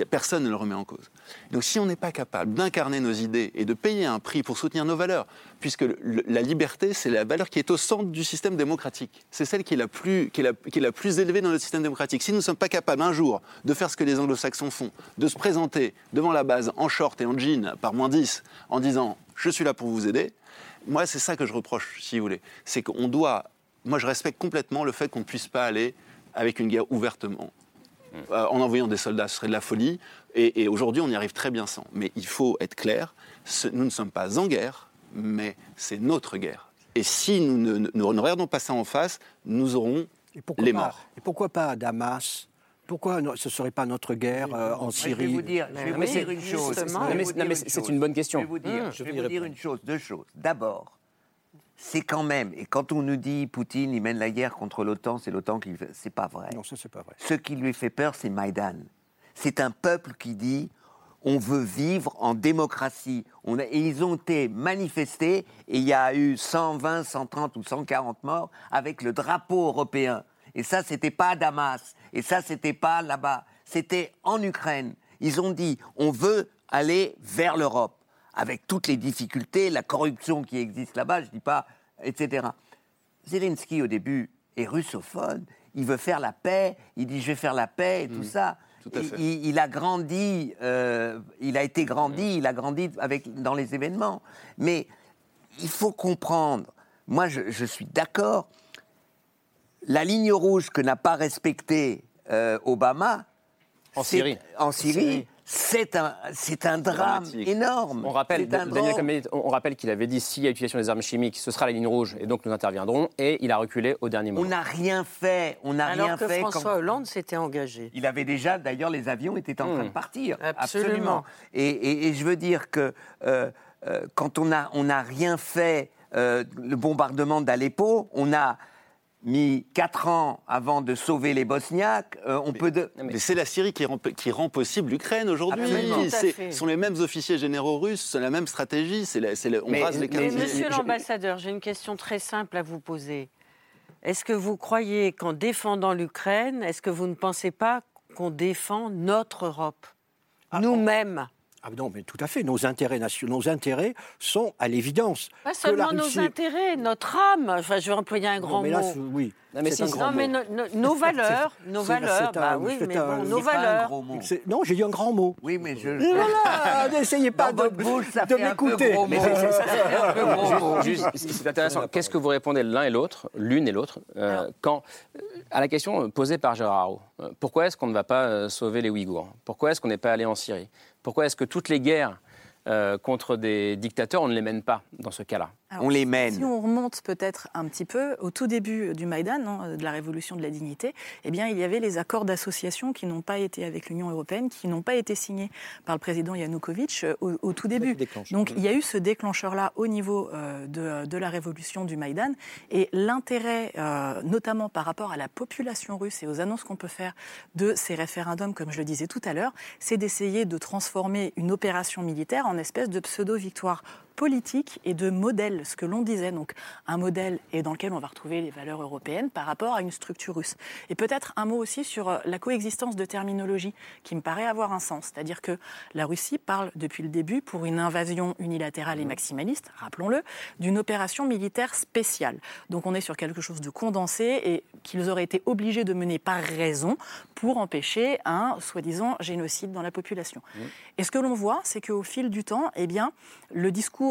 Personne ne le remet en cause. Donc si on n'est pas capable d'incarner nos idées et de payer un prix pour soutenir nos valeurs, puisque la liberté, c'est la valeur qui est au centre du système démocratique. C'est celle qui est, la plus, qui est la plus élevée dans notre système démocratique. Si nous ne sommes pas capables un jour de faire ce que les anglo-saxons font, de se présenter devant la base en short et en jean par moins 10 en disant « je suis là pour vous aider », moi c'est ça que je reproche, si vous voulez. C'est qu'on doit... Moi je respecte complètement le fait qu'on ne puisse pas aller avec une guerre ouvertement. Euh, en envoyant des soldats, ce serait de la folie. Et, et aujourd'hui, on y arrive très bien sans. Mais il faut être clair, ce- nous ne sommes pas en guerre, mais c'est notre guerre. Et si nous ne, ne- ne regardons pas ça en face, nous aurons pourquoi les pas morts. Et pourquoi pas à Damas? Pourquoi ce ne serait pas notre guerre euh, en Je vais Syrie? vous dire, je vais vous dire une chose. C'est une bonne question. Je vais vous dire, Mmh. je vais vous dire une chose, deux choses. D'abord, c'est quand même, et quand on nous dit Poutine, il mène la guerre contre l'OTAN, c'est l'OTAN qui. fait- C'est pas vrai. Non, ça, c'est pas vrai. Ce qui lui fait peur, c'est Maïdan. C'est un peuple qui dit on veut vivre en démocratie. On a- et ils ont été manifestés et il y a eu 120, 130 ou 140 morts avec le drapeau européen. Et ça, c'était pas à Damas. Et ça, c'était pas là-bas. C'était en Ukraine. Ils ont dit on veut aller vers l'Europe avec toutes les difficultés, la corruption qui existe là-bas, je dis pas, etc. Zelensky, au début, est russophone. Il veut faire la paix. Il dit je vais faire la paix et tout ça. Mmh. tout à Il- fait. Il, il a grandi, euh, il a été grandi, il a grandi avec, dans les événements. Mais il faut comprendre. Moi, je, je suis d'accord. La ligne rouge que n'a pas respectée euh, Obama En Syrie. en Syrie, c'est un, c'est un drame énorme. On rappelle, Daniel on rappelle qu'il avait dit s'il y a utilisation des armes chimiques, ce sera la ligne rouge et donc nous interviendrons. Et il a reculé au dernier moment. On n'a rien fait. On n'a Alors rien que fait. François quand- Hollande s'était engagé. Il avait déjà, d'ailleurs, les avions étaient en train de partir. Absolument. Et, et- et je veux dire que euh, euh, quand on n'a on n'a rien fait, euh, le bombardement d'Aleppo, on a mis quatre ans avant de sauver les Bosniaques. euh, on peut de... Mais c'est la Syrie qui rend, qui rend possible l'Ukraine aujourd'hui. Ce sont les mêmes officiers généraux russes, c'est la même stratégie, c'est la- la- on rase les Mais monsieur l'ambassadeur, j'ai une question très simple à vous poser. Est-ce que vous croyez qu'en défendant l'Ukraine, est-ce que vous ne pensez pas qu'on défend notre Europe? Nous-mêmes Ah non, mais tout à fait. Nos intérêts nationaux, nos intérêts sont à l'évidence. Pas que seulement la Russie- nos intérêts, notre âme. Enfin, je vais employer un grand Non, mais là, mot. oui. Non, mais c'est si, un grand Non, mais mot. no- no- nos valeurs, nos valeurs, c'est bah un- oui, mais un- bon, nos pas un valeurs. gros mot. C'est- Non, j'ai dit un grand mot. Oui, mais je... Voilà, n'essayez pas Dans de, bouche, ça de m'écouter. c'est intéressant. Qu'est-ce que vous répondez l'un et l'autre, l'une et l'autre, euh, quand euh, à la question posée par Gérard Haro, euh, pourquoi est-ce qu'on ne va pas sauver les Ouïghours? Pourquoi est-ce qu'on n'est pas allé en Syrie? Pourquoi est-ce que toutes les guerres euh, contre des dictateurs, on ne les mène pas dans ce cas-là? Alors, On les mène. Si on remonte peut-être un petit peu au tout début du Maïdan, hein, de la révolution de la dignité, eh bien, il y avait les accords d'association qui n'ont pas été avec l'Union européenne, qui n'ont pas été signés par le président Yanukovych euh, au, au tout début. Donc, il y a eu ce déclencheur-là au niveau euh, de, de la révolution du Maïdan. Et l'intérêt, euh, notamment par rapport à la population russe et aux annonces qu'on peut faire de ces référendums, comme je le disais tout à l'heure, c'est d'essayer de transformer une opération militaire en espèce de pseudo-victoire politique et de modèle, ce que l'on disait. Donc un modèle et dans lequel on va retrouver les valeurs européennes par rapport à une structure russe. Et peut-être un mot aussi sur euh, la coexistence de terminologie qui me paraît avoir un sens. C'est-à-dire que la Russie parle depuis le début, pour une invasion unilatérale et maximaliste, rappelons-le, d'une opération militaire spéciale. Donc on est sur quelque chose de condensé et qu'ils auraient été obligés de mener par raison pour empêcher un soi-disant génocide dans la population. Et ce que l'on voit, c'est qu'au fil du temps, eh bien, le discours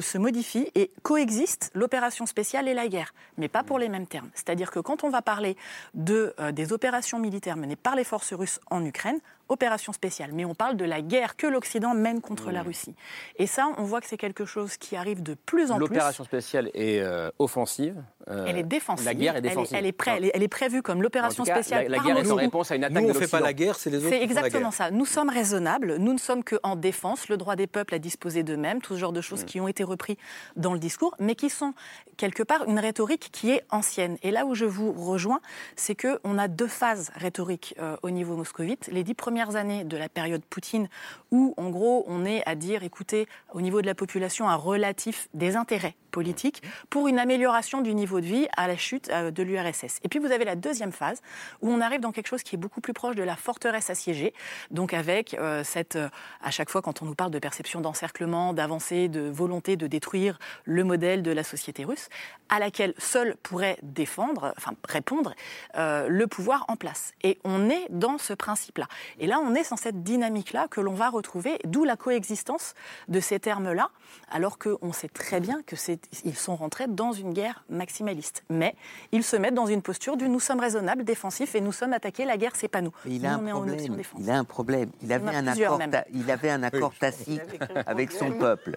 se modifie et coexiste l'opération spéciale et la guerre, mais pas pour les mêmes termes. C'est-à-dire que quand on va parler de, euh, des opérations militaires menées par les forces russes en Ukraine, opération spéciale, mais on parle de la guerre que l'Occident mène contre la Russie. Et ça, on voit que c'est quelque chose qui arrive de plus en plus. L'opération spéciale est euh, offensive. euh, elle est défensive. La guerre est Elle est- défensive. Elle est, prêt- elle est- elle est prévue comme l'opération spéciale. la- guerre est en réponse à une attaque Nous, on ne fait pas la guerre, c'est les autres C'est qui font la exactement ça. Nous sommes raisonnables. Nous ne sommes qu'en défense, le droit des peuples à disposer d'eux-mêmes, tout ce genre de choses qui ont été repris dans le discours, mais qui sont quelque part une rhétorique qui est ancienne. Et là où je vous rejoins, c'est que on a deux phases rhétoriques euh, au niveau moscovite. Les dix premières années de la période Poutine, où en gros on est à dire, écoutez, au niveau de la population, un relatif des intérêts politiques pour une amélioration du niveau de vie à la chute euh, de l'URSS. Et puis vous avez la deuxième phase où on arrive dans quelque chose qui est beaucoup plus proche de la forteresse assiégée, donc avec euh, cette, euh, à chaque fois quand on nous parle de perception d'encerclement, d'avancée, de volonté de détruire le modèle de la société russe, à laquelle seul pourrait défendre, enfin répondre le pouvoir en place. Et on est dans ce principe-là. Et là, on est dans cette dynamique-là que l'on va retrouver, d'où la coexistence de ces termes-là, alors qu'on sait très bien que c'est, ils sont rentrés dans une guerre maximaliste. Mais ils se mettent dans une posture du nous sommes raisonnables, défensifs, et nous sommes attaqués, la guerre, c'est pas nous. Il a Nous, on un est en option problème. Il a un problème. Il avait un accord. même. ta- Il avait un accord tacite avec son peuple.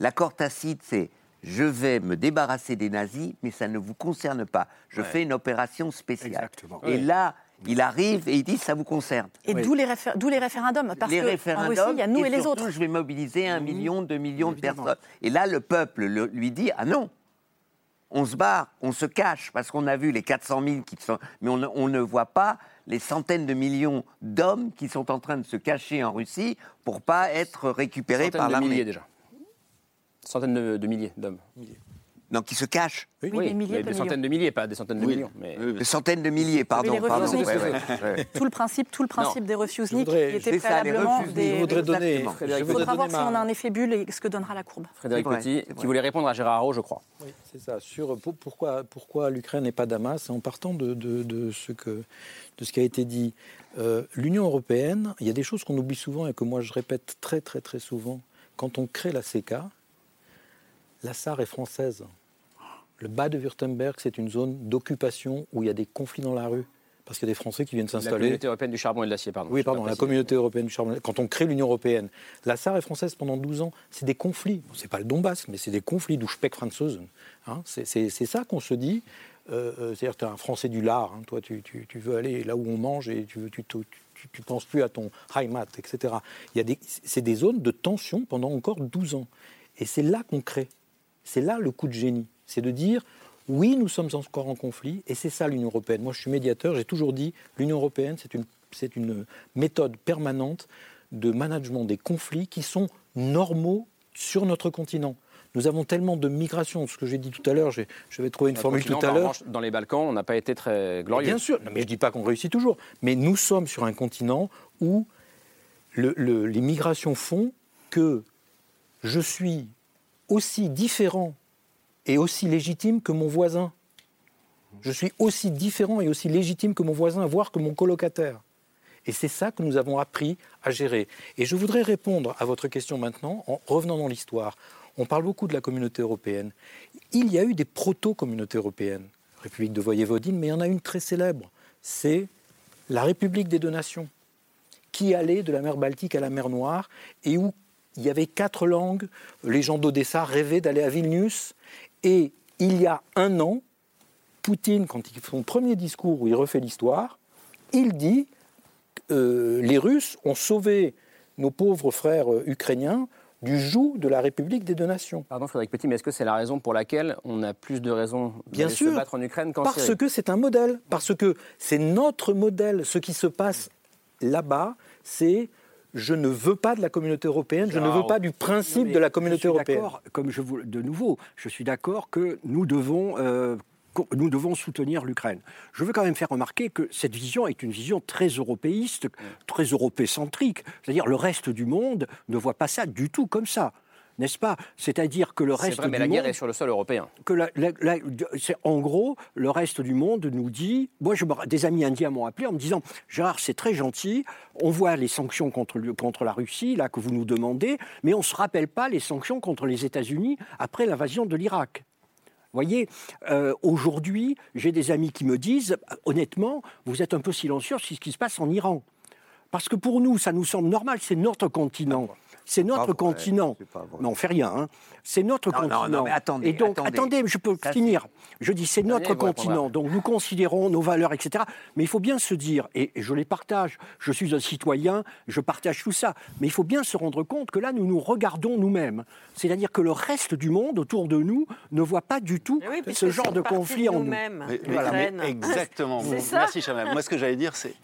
L'accord tacite, c'est je vais me débarrasser des nazis, mais ça ne vous concerne pas. Je Ouais. fais une opération spéciale. Exactement. Et Oui. là, il arrive et il dit ça vous concerne. Et d'où les, réfé- d'où les référendums. Parce les que en référendums, Russie, il y a nous et, les surtout, autres. Je vais mobiliser un Mmh. million, deux millions de personnes. Et là, le peuple le- lui dit ah non, on se barre, on se cache parce qu'on a vu les 400 000 qui sont, mais on ne, on ne voit pas les centaines de millions d'hommes qui sont en train de se cacher en Russie pour pas être récupérés Centaines par de l'armée. milliers déjà. Centaines de, de milliers d'hommes. Non, qui se cachent. Oui, des milliers, des centaines millions. de milliers, pas des centaines de Oui. millions. Mais... Des centaines de milliers, pardon. les pardon. refusniks, Ouais, ouais, ouais. Tout le principe, tout le principe des voudrais- qui était c'est ça, les préalablement des. Je voudrais donner. Il faudra voir si on a un effet bulle et ce que donnera la courbe. Frédéric vrai, Petit, qui voulait répondre à Gérard Haro, je crois. Oui, c'est ça. Sur pour- pourquoi, pourquoi l'Ukraine n'est pas Damas, en partant de, de- de ce que, de ce qui a été dit, euh, l'Union européenne, il y a des choses qu'on oublie souvent et que moi je répète très très très souvent. Quand on crée la CK, la SAR est française. Le bas de Württemberg, c'est une zone d'occupation où il y a des conflits dans la rue. Parce qu'il y a des Français qui viennent La s'installer. communauté européenne du charbon et de l'acier, pardon. Oui, pardon, la communauté européenne du charbon. Quand on crée l'Union européenne, la SAR est française pendant 12 ans. C'est des conflits. C'est pas le Donbass, mais c'est des conflits du Speck Franzosen. Hein, c'est ça qu'on se dit. Euh, euh, C'est-à-dire, tu es un Français du lard. hein. Toi, tu, tu- tu veux aller là où on mange et tu ne tu, tu, tu- tu penses plus à ton Heimat, etc. Il y a des- C'est des zones de tension pendant encore 12 ans. Et c'est là qu'on crée. C'est là le coup de génie. C'est de dire, oui, nous sommes encore en conflit, et c'est ça l'Union européenne. Moi, je suis médiateur, j'ai toujours dit, l'Union européenne, c'est une, c'est une méthode permanente de management des conflits qui sont normaux sur notre continent. Nous avons tellement de migration, ce que j'ai dit tout à l'heure, je vais trouver une formule tout à l'heure. Dans les Balkans, on n'a pas été très glorieux. Bien sûr, non, mais je ne dis pas qu'on réussit toujours, mais nous sommes sur un continent où le- le- les migrations font que je suis aussi différent et aussi légitime que mon voisin. Je suis aussi différent et aussi légitime que mon voisin, voire que mon colocataire. Et c'est ça que nous avons appris à gérer. Et je voudrais répondre à votre question maintenant en revenant dans l'histoire. On parle beaucoup de la communauté européenne. Il y a eu des proto-communautés européennes, République de Voyevodine, mais il y en a une très célèbre. C'est la République des deux nations, qui allait de la mer Baltique à la mer Noire et où il y avait quatre langues. Les gens d'Odessa rêvaient d'aller à Vilnius. Et il y a un an, Poutine, quand il fait son premier discours où il refait l'histoire, il dit euh, les Russes ont sauvé nos pauvres frères euh, ukrainiens du joug de la République des deux nations. Pardon Frédéric Petit, mais est-ce que c'est la raison pour laquelle on a plus de raisons sûr. se battre en Ukraine qu'en Parce Syrie que c'est un modèle, parce que c'est notre modèle. Ce qui se passe là-bas, c'est je ne veux pas de la communauté européenne, je ne veux pas du principe de la communauté européenne. Comme je vous, de nouveau, je suis d'accord que nous devons, euh, nous devons soutenir l'Ukraine. Je veux quand même faire remarquer que cette vision est une vision très européiste, très europécentrique. C'est-à-dire le reste du monde ne voit pas ça du tout comme ça. N'est-ce pas? C'est-à-dire que le reste vrai, mais du la guerre monde est sur le sol européen. que la- la- la- c'est- en gros, le reste du monde nous dit. Moi, je des amis indiens m'ont appelé en me disant Gérard, c'est très gentil, on voit les sanctions contre, contre la Russie, là, que vous nous demandez, mais on ne se rappelle pas les sanctions contre les États-Unis après l'invasion de l'Irak. Vous voyez, euh, aujourd'hui, j'ai des amis qui me disent honnêtement, vous êtes un peu silencieux sur ce qui se passe en Iran. Parce que pour nous, ça nous semble normal, c'est notre continent. C'est notre vrai, continent. Mais on fait rien. hein. C'est notre Non, non, continent. non, mais attendez, Et donc, attendez. je peux Ça, finir. Je dis, c'est notre continent. Donc, nous considérons nos valeurs, etc. Mais il faut bien se dire, et et je les partage, je suis un citoyen, je partage tout ça. Mais il faut bien se rendre compte que là, nous nous regardons nous-mêmes. C'est-à-dire que le reste du monde autour de nous ne voit pas du tout oui, ce genre de conflit de en nous. nous-mêmes. Mais- mais- Voilà. mais Ukraine. exactement. C'est Bon, ça. Merci Chamal. Moi, ce que j'allais dire, c'est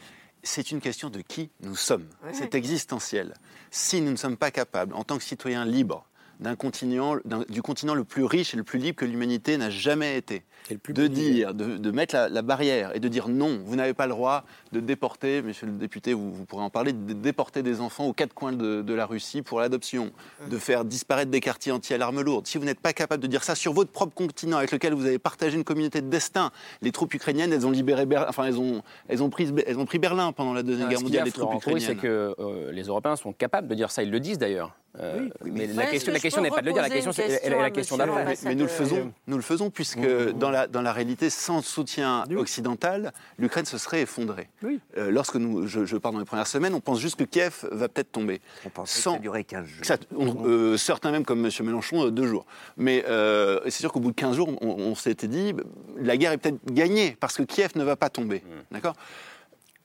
c'est une question de qui nous sommes. Ouais. C'est existentiel. Si nous ne sommes pas capables, en tant que citoyens libres, d'un continent, du continent le plus riche et le plus libre que l'humanité n'a jamais été, de dire, de, de mettre la, la barrière et de dire non, vous n'avez pas le droit de déporter, monsieur le député, vous, vous pourrez en parler, de déporter des enfants aux quatre coins de, de la Russie pour l'adoption, de faire disparaître des quartiers entiers à l'arme lourde. Si vous n'êtes pas capable de dire ça sur votre propre continent avec lequel vous avez partagé une communauté de destin, les troupes ukrainiennes, elles ont libéré, Ber- enfin elles ont, elles ont pris, elles ont pris Berlin pendant la deuxième Ah, guerre mondiale, les troupes Coury, c'est ukrainiennes. que euh, les Européens sont capables de dire ça. Ils le disent d'ailleurs. Euh, mais la question, la n'est pas de le dire. La question, c'est la question l'ambassadeur Mais nous le faisons, nous le faisons puisque dans, la, dans la réalité, sans soutien occidental, l'Ukraine se serait effondrée. Oui. Euh, lorsque nous, je, je pars dans les premières semaines, on pense juste que Kiev va peut-être tomber. On pensait Sans- que ça durait 15 jours. Ça, on- euh, certains même, comme M. Mélenchon, euh, deux jours. Mais euh, c'est sûr qu'au bout de 15 jours, on, on s'était dit, bah, la guerre est peut-être gagnée, parce que Kiev ne va pas tomber. D'accord?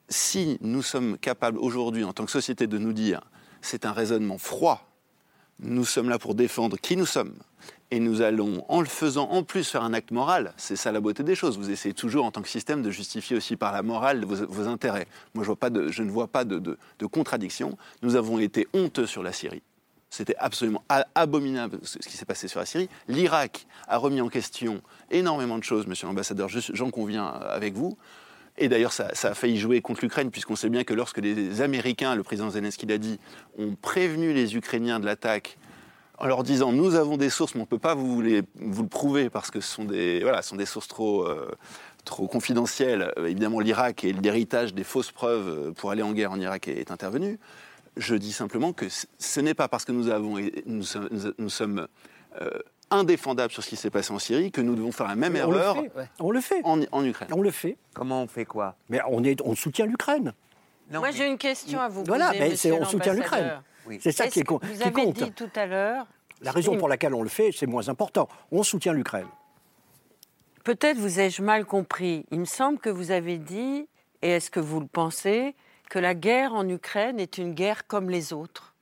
Si nous sommes capables aujourd'hui, en tant que société, de nous dire, c'est un raisonnement froid, nous sommes là pour défendre qui nous sommes. Et nous allons, en le faisant, en plus faire un acte moral. C'est ça la beauté des choses. Vous essayez toujours, en tant que système, de justifier aussi par la morale vos, intérêts. Moi, je, ne vois pas de, contradiction. Nous avons été honteux sur la Syrie. C'était absolument abominable ce qui s'est passé sur la Syrie. L'Irak a remis en question énormément de choses, monsieur l'ambassadeur, je- j'en conviens avec vous. Et d'ailleurs, ça, ça a failli jouer contre l'Ukraine, puisqu'on sait bien que lorsque les Américains, le président Zelensky l'a dit, ont prévenu les Ukrainiens de l'attaque en leur disant nous avons des sources, mais on ne peut pas vous, les- vous le prouver parce que ce sont des, voilà, ce sont des sources trop, euh, trop confidentielles. Euh, évidemment, l'Irak et l'héritage des fausses preuves euh, pour aller en guerre en Irak est, est intervenu. Je dis simplement que ce n'est pas parce que nous, avons, nous sommes, nous- nous sommes, euh, indéfendables sur ce qui s'est passé en Syrie que nous devons faire la même Mais on le erreur fait. On le fait. en, en Ukraine. On le fait. Comment on fait quoi? Mais on, est, on soutient l'Ukraine. Non, Moi, mais- j'ai une question à vous Voilà, poser, mais monsieur c'est- on soutient l'Ukraine. Oui. C'est ça qui, est que Vous qui avez compte. dit tout à l'heure. La raison pour laquelle on le fait, c'est moins important. On soutient l'Ukraine. Peut-être vous ai-je mal compris. Il me semble que vous avez dit, et est-ce que vous le pensez, que la guerre en Ukraine est une guerre comme les autres.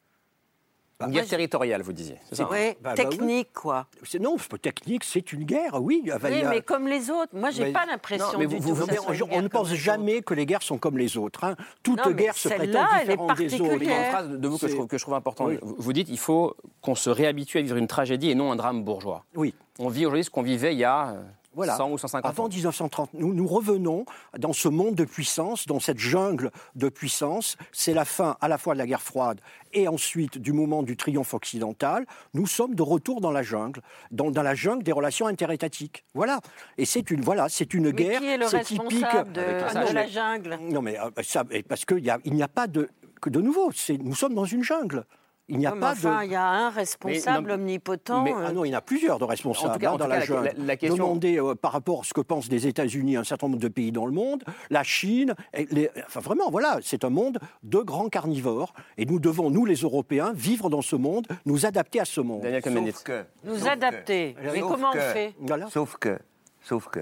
Une guerre territoriale, vous disiez. c'est Bah, bah technique, quoi. C'est- Non, c'est pas technique, c'est une guerre, oui. Bah, il Oui, y a- mais comme les autres. Moi, j'ai Mais- pas l'impression Non, mais du vous- tout vous- que ça on, ne pense jamais que les guerres sont comme les autres. hein. Toute Non, guerre se prétend celle-là, elle est différente des autres. Il y a une phrase de vous que je, trouve, que je trouve importante. Oui. Vous vous dites il faut qu'on se réhabitue à vivre une tragédie et non un drame bourgeois. Oui. On vit aujourd'hui ce qu'on vivait il y a euh, Voilà. 100 ou 150 Avant ans. 1930, nous, nous revenons dans ce monde de puissance, dans cette jungle de puissance. C'est la fin à la fois de la guerre froide et ensuite du moment du triomphe occidental. Nous sommes de retour dans la jungle, dans, dans la jungle des relations interétatiques. Voilà. Et c'est une, voilà, c'est une Mais guerre. qui est le c'est responsable typique. de, un de la jungle? Non, mais euh, ça, parce qu'il n'y a, il n'y a pas de, que de nouveau. C'est, nous sommes dans une jungle. Il n'y a pas Enfin, de. il y a un responsable Mais omnipotent. Mais, euh, ah non, il y en a plusieurs de responsables En tout cas- hein, en dans tout la cas, la- jungle. la- la question- Demandez euh, par rapport à ce que pensent des États-Unis un certain nombre de pays dans le monde, la Chine, et les- enfin vraiment, voilà, c'est un monde de grands carnivores et nous devons, nous les Européens, vivre dans ce monde, nous adapter à ce monde. Daniel. Sauf que, Nous sauf que- adapter. Mais comment on que- fait Voilà. Sauf que, sauf que,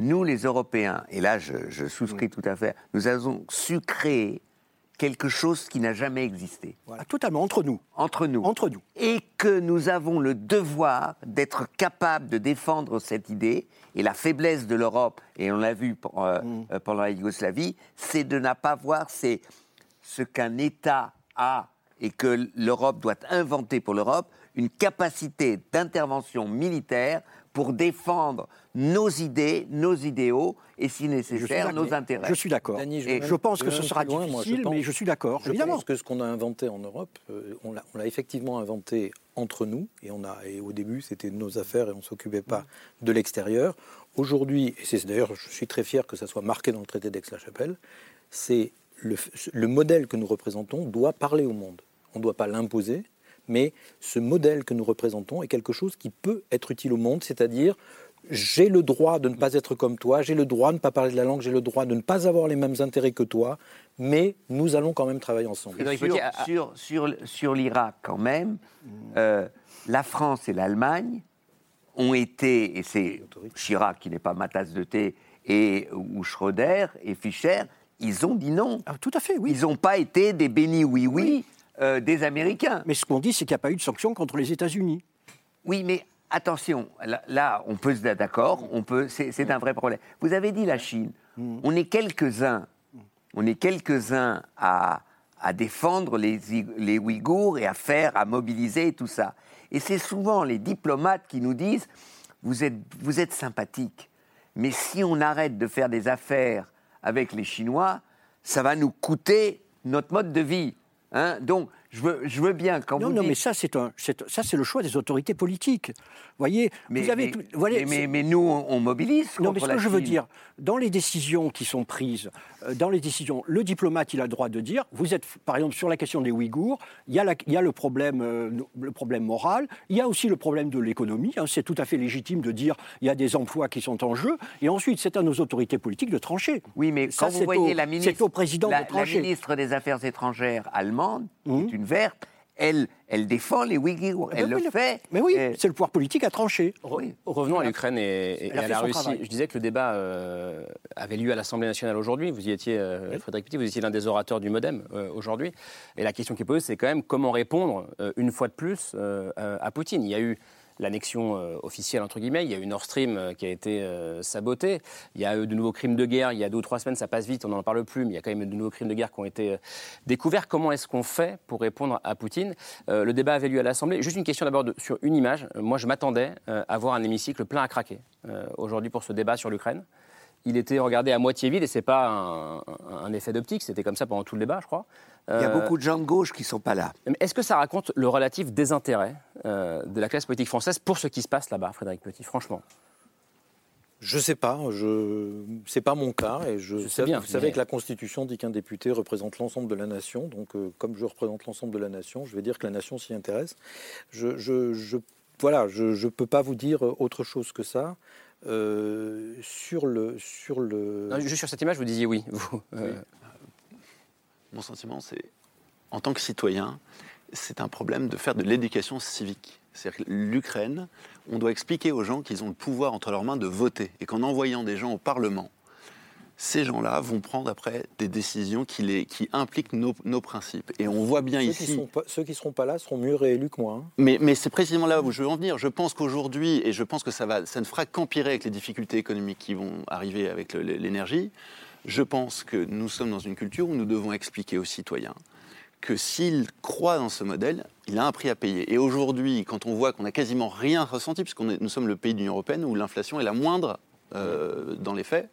nous les Européens, et là je, je souscris tout à fait, nous avons su créer quelque chose qui n'a jamais existé Voilà, totalement entre nous, entre nous. entre nous. et que nous avons le devoir d'être capables de défendre cette idée. Et la faiblesse de l'Europe, et on l'a vu pour, euh, Mm. euh, pendant la Yougoslavie, c'est de ne pas voir c'est ce qu'un État a et que l'Europe doit inventer pour l'Europe une capacité d'intervention militaire pour défendre nos idées, nos idéaux et, si nécessaire, nos intérêts. Je suis d'accord. Et je pense que ce sera loin, moi, difficile, pense- mais je suis d'accord. Je Évidemment. pense que ce qu'on a inventé en Europe, euh, on l'a effectivement inventé entre nous, et, on a, et au début c'était nos affaires et on ne s'occupait pas de l'extérieur. Aujourd'hui, et c'est d'ailleurs, je suis très fier que ça soit marqué dans le traité d'Aix-la-Chapelle, c'est le, le modèle que nous représentons doit parler au monde. On ne doit pas l'imposer, mais ce modèle que nous représentons est quelque chose qui peut être utile au monde, c'est-à-dire j'ai le droit de ne pas être comme toi, j'ai le droit de ne pas parler de la langue, j'ai le droit de ne pas avoir les mêmes intérêts que toi, mais nous allons quand même travailler ensemble. Sur, sur, sur, sur l'Irak, quand même, euh, la France et l'Allemagne ont été, et c'est Chirac qui n'est pas ma tasse de thé, et, ou Schröder et Fischer, ils ont dit non. tout à fait, oui. Ils n'ont pas été des bénis oui-oui euh, des Américains. Mais ce qu'on dit, c'est qu'il n'y a pas eu de sanctions contre les États-Unis. Oui, mais attention, là, là, on peut se mettre d'accord, on peut, c'est un vrai problème. Vous avez dit la Chine. On est quelques-uns, on est quelques-uns à, à défendre les, les Ouïghours et à faire, à mobiliser et tout ça. Et c'est souvent les diplomates qui nous disent vous êtes, vous êtes sympathiques, mais si on arrête de faire des affaires avec les Chinois, ça va nous coûter notre mode de vie. Hein Donc, je veux, je veux bien quand Non, vous non, dites- mais ça, c'est un, c'est- ça, c'est le choix des autorités politiques. voyez, Mais, vous avez mais- tout- voilà, mais- mais- c'est- mais nous, on, mobilise. Non, mais contre ce que je veux dire, dans les décisions qui sont prises, euh, dans les décisions, le diplomate, il a le droit de dire, vous êtes, par exemple, sur la question des Ouïghours, il y a, la- il y a le, problème, euh, le problème moral, il y a aussi le problème de l'économie, hein, c'est tout à fait légitime de dire, il y a des emplois qui sont en jeu, et ensuite, c'est à nos autorités politiques de trancher. Oui, mais Ça, quand vous voyez au- la ministre, C'est au président la, de trancher. Mmh. la ministre des Affaires étrangères allemande, qui est une verte, elle, elle défend les Ouïghours. Elle ben le oui, le- fait. Mais oui, c'est le pouvoir politique à trancher. Revenons à l'Ukraine et, à la Russie. travail. Je disais que le débat euh, avait lieu à l'Assemblée nationale aujourd'hui. Vous y étiez, euh, Frédéric Petit, vous étiez l'un des orateurs du MoDem euh, aujourd'hui. Et la question qui est posée, c'est quand même comment répondre euh, une fois de plus euh, à à Poutine. Il y a eu l'annexion euh, officielle, entre guillemets, il y a eu Nord Stream euh, qui a été euh, saboté, il y a eu de nouveaux crimes de guerre, il y a deux ou trois semaines, ça passe vite, on n'en parle plus, mais il y a quand même de nouveaux crimes de guerre qui ont été découverts. Comment est-ce qu'on fait pour répondre à Poutine? Le débat avait lieu à l'Assemblée. Juste une question d'abord sur une image. Moi, je m'attendais à voir un hémicycle plein à craquer aujourd'hui pour ce débat sur l'Ukraine. Il était regardé à moitié vide et c'est pas un, effet d'optique, c'était comme ça pendant tout le débat, je crois. Il y a Euh, beaucoup de gens de gauche qui sont pas là. Est-ce que ça raconte le relatif désintérêt euh, de la classe politique française pour ce qui se passe là-bas, Frédéric Petit, franchement? Je sais pas, je c'est pas mon cas et je, sais bien, vous savez que la Constitution dit qu'un député représente l'ensemble de la nation, donc euh, comme je représente l'ensemble de la nation, je vais dire que la nation s'y intéresse. Je, je, je- voilà, je je peux pas vous dire autre chose que ça. Euh, sur le sur le Non, Juste sur cette image, vous disiez oui. Vous, euh, Mon sentiment, c'est, en tant que citoyen, c'est un problème de faire de l'éducation civique. C'est-à-dire que l'Ukraine, on doit expliquer aux gens qu'ils ont le pouvoir entre leurs mains de voter et qu'en envoyant des gens au Parlement, ces gens-là vont prendre après des décisions qui, les, qui impliquent nos, nos principes. Et on voit bien ceux ici. qui sont pas, ceux qui seront pas là seront mieux réélus que moi. hein. Mais, mais c'est précisément là où je veux en venir. Je pense qu'aujourd'hui, et je pense que ça, va, ça ne fera qu'empirer avec les difficultés économiques qui vont arriver avec l'énergie, je pense que nous sommes dans une culture où nous devons expliquer aux citoyens que s'il croit dans ce modèle, il a un prix à payer. Et aujourd'hui, quand on voit qu'on n'a quasiment rien ressenti, puisque nous sommes le pays de l'Union européenne où l'inflation est la moindre euh, dans les faits,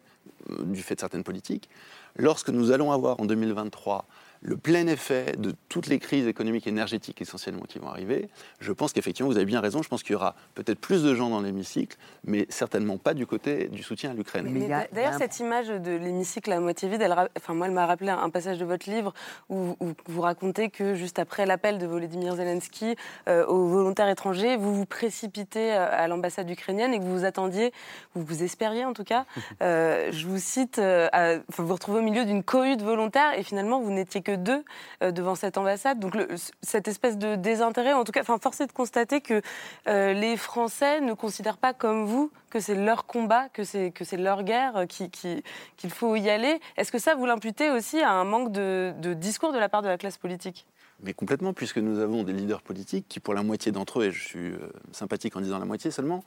du fait de certaines politiques, lorsque nous allons avoir en 2023 le plein effet de toutes les crises économiques et énergétiques essentiellement qui vont arriver, je pense qu'effectivement, vous avez bien raison, je pense qu'il y aura peut-être plus de gens dans l'hémicycle, mais certainement pas du côté du soutien à l'Ukraine. D'ailleurs, cette image de l'hémicycle à moitié vide, elle, enfin, moi, elle m'a rappelé un passage de votre livre où, où vous racontez que juste après l'appel de Volodymyr Zelensky euh, aux volontaires étrangers, vous vous précipitez euh, à l'ambassade ukrainienne et que vous vous attendiez, vous vous espériez en tout cas, euh, je vous cite, euh, à- vous vous retrouvez au milieu d'une cohue de volontaires et finalement vous n'étiez que deux euh, devant cette ambassade. Donc cette espèce de désintérêt, en tout cas, force est de constater que euh, les Français ne considèrent pas comme vous que c'est leur combat, que c'est que c'est leur guerre, euh, qui- qui- qu'il faut y aller. Est-ce que ça vous l'imputez aussi à un manque de, discours de la part de la classe politique? Mais complètement, puisque nous avons des leaders politiques qui, pour la moitié d'entre eux, et je suis sympathique en disant la moitié seulement,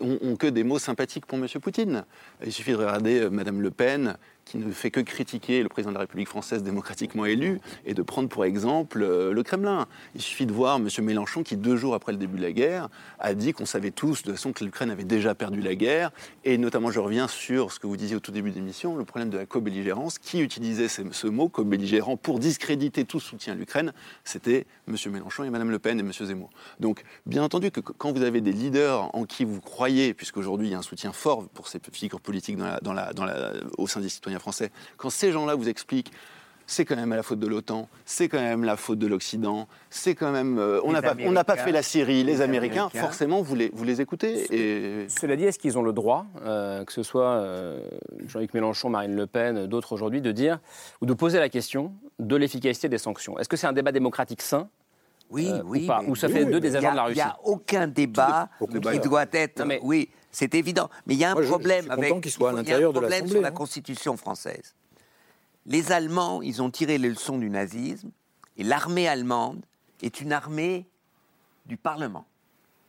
ont, ont que des mots sympathiques pour M. Poutine. Il suffit de regarder Mme Le Pen, qui ne fait que critiquer le président de la République française démocratiquement élu et de prendre pour exemple euh, le Kremlin. Il suffit de voir M. Mélenchon qui, deux jours après le début de la guerre, a dit qu'on savait tous de toute façon que l'Ukraine avait déjà perdu la guerre. Et notamment, je reviens sur ce que vous disiez au tout début de l'émission, le problème de la co-belligérance. Qui utilisait ce, mot, co-belligérant, pour discréditer tout soutien à l'Ukraine? C'était M. Mélenchon et Mme Le Pen et M. Zemmour. Donc, bien entendu que quand vous avez des leaders en qui vous croyez, puisqu'aujourd'hui il y a un soutien fort pour ces figures politiques au sein des citoyens français, quand ces gens-là vous expliquent c'est quand même la faute de l'OTAN, c'est quand même la faute de l'Occident, c'est quand même. euh, on n'a pas, on n'a pas fait la Syrie, les, Les Américains, Américains. forcément, vous les, vous les écoutez. Et... Cela dit, est-ce qu'ils ont le droit, euh, que ce soit euh, Jean-Luc Mélenchon, Marine Le Pen, d'autres aujourd'hui, de dire ou de poser la question de l'efficacité des sanctions? Est-ce que c'est un débat démocratique sain? Oui, euh, oui. ou pas? mais- Ou ça oui, fait oui, deux des il a- agents de la Il Russie n'y a aucun débat qui doit être. Non, mais- Oui, c'est évident. Mais il y a un Moi, je- je problème suis avec. content qu'il soit à il faut- l'intérieur il y a de un problème l'Assemblée, sur la hein. Constitution française. Les Allemands, ils ont tiré les leçons du nazisme, et l'armée allemande est une armée du Parlement.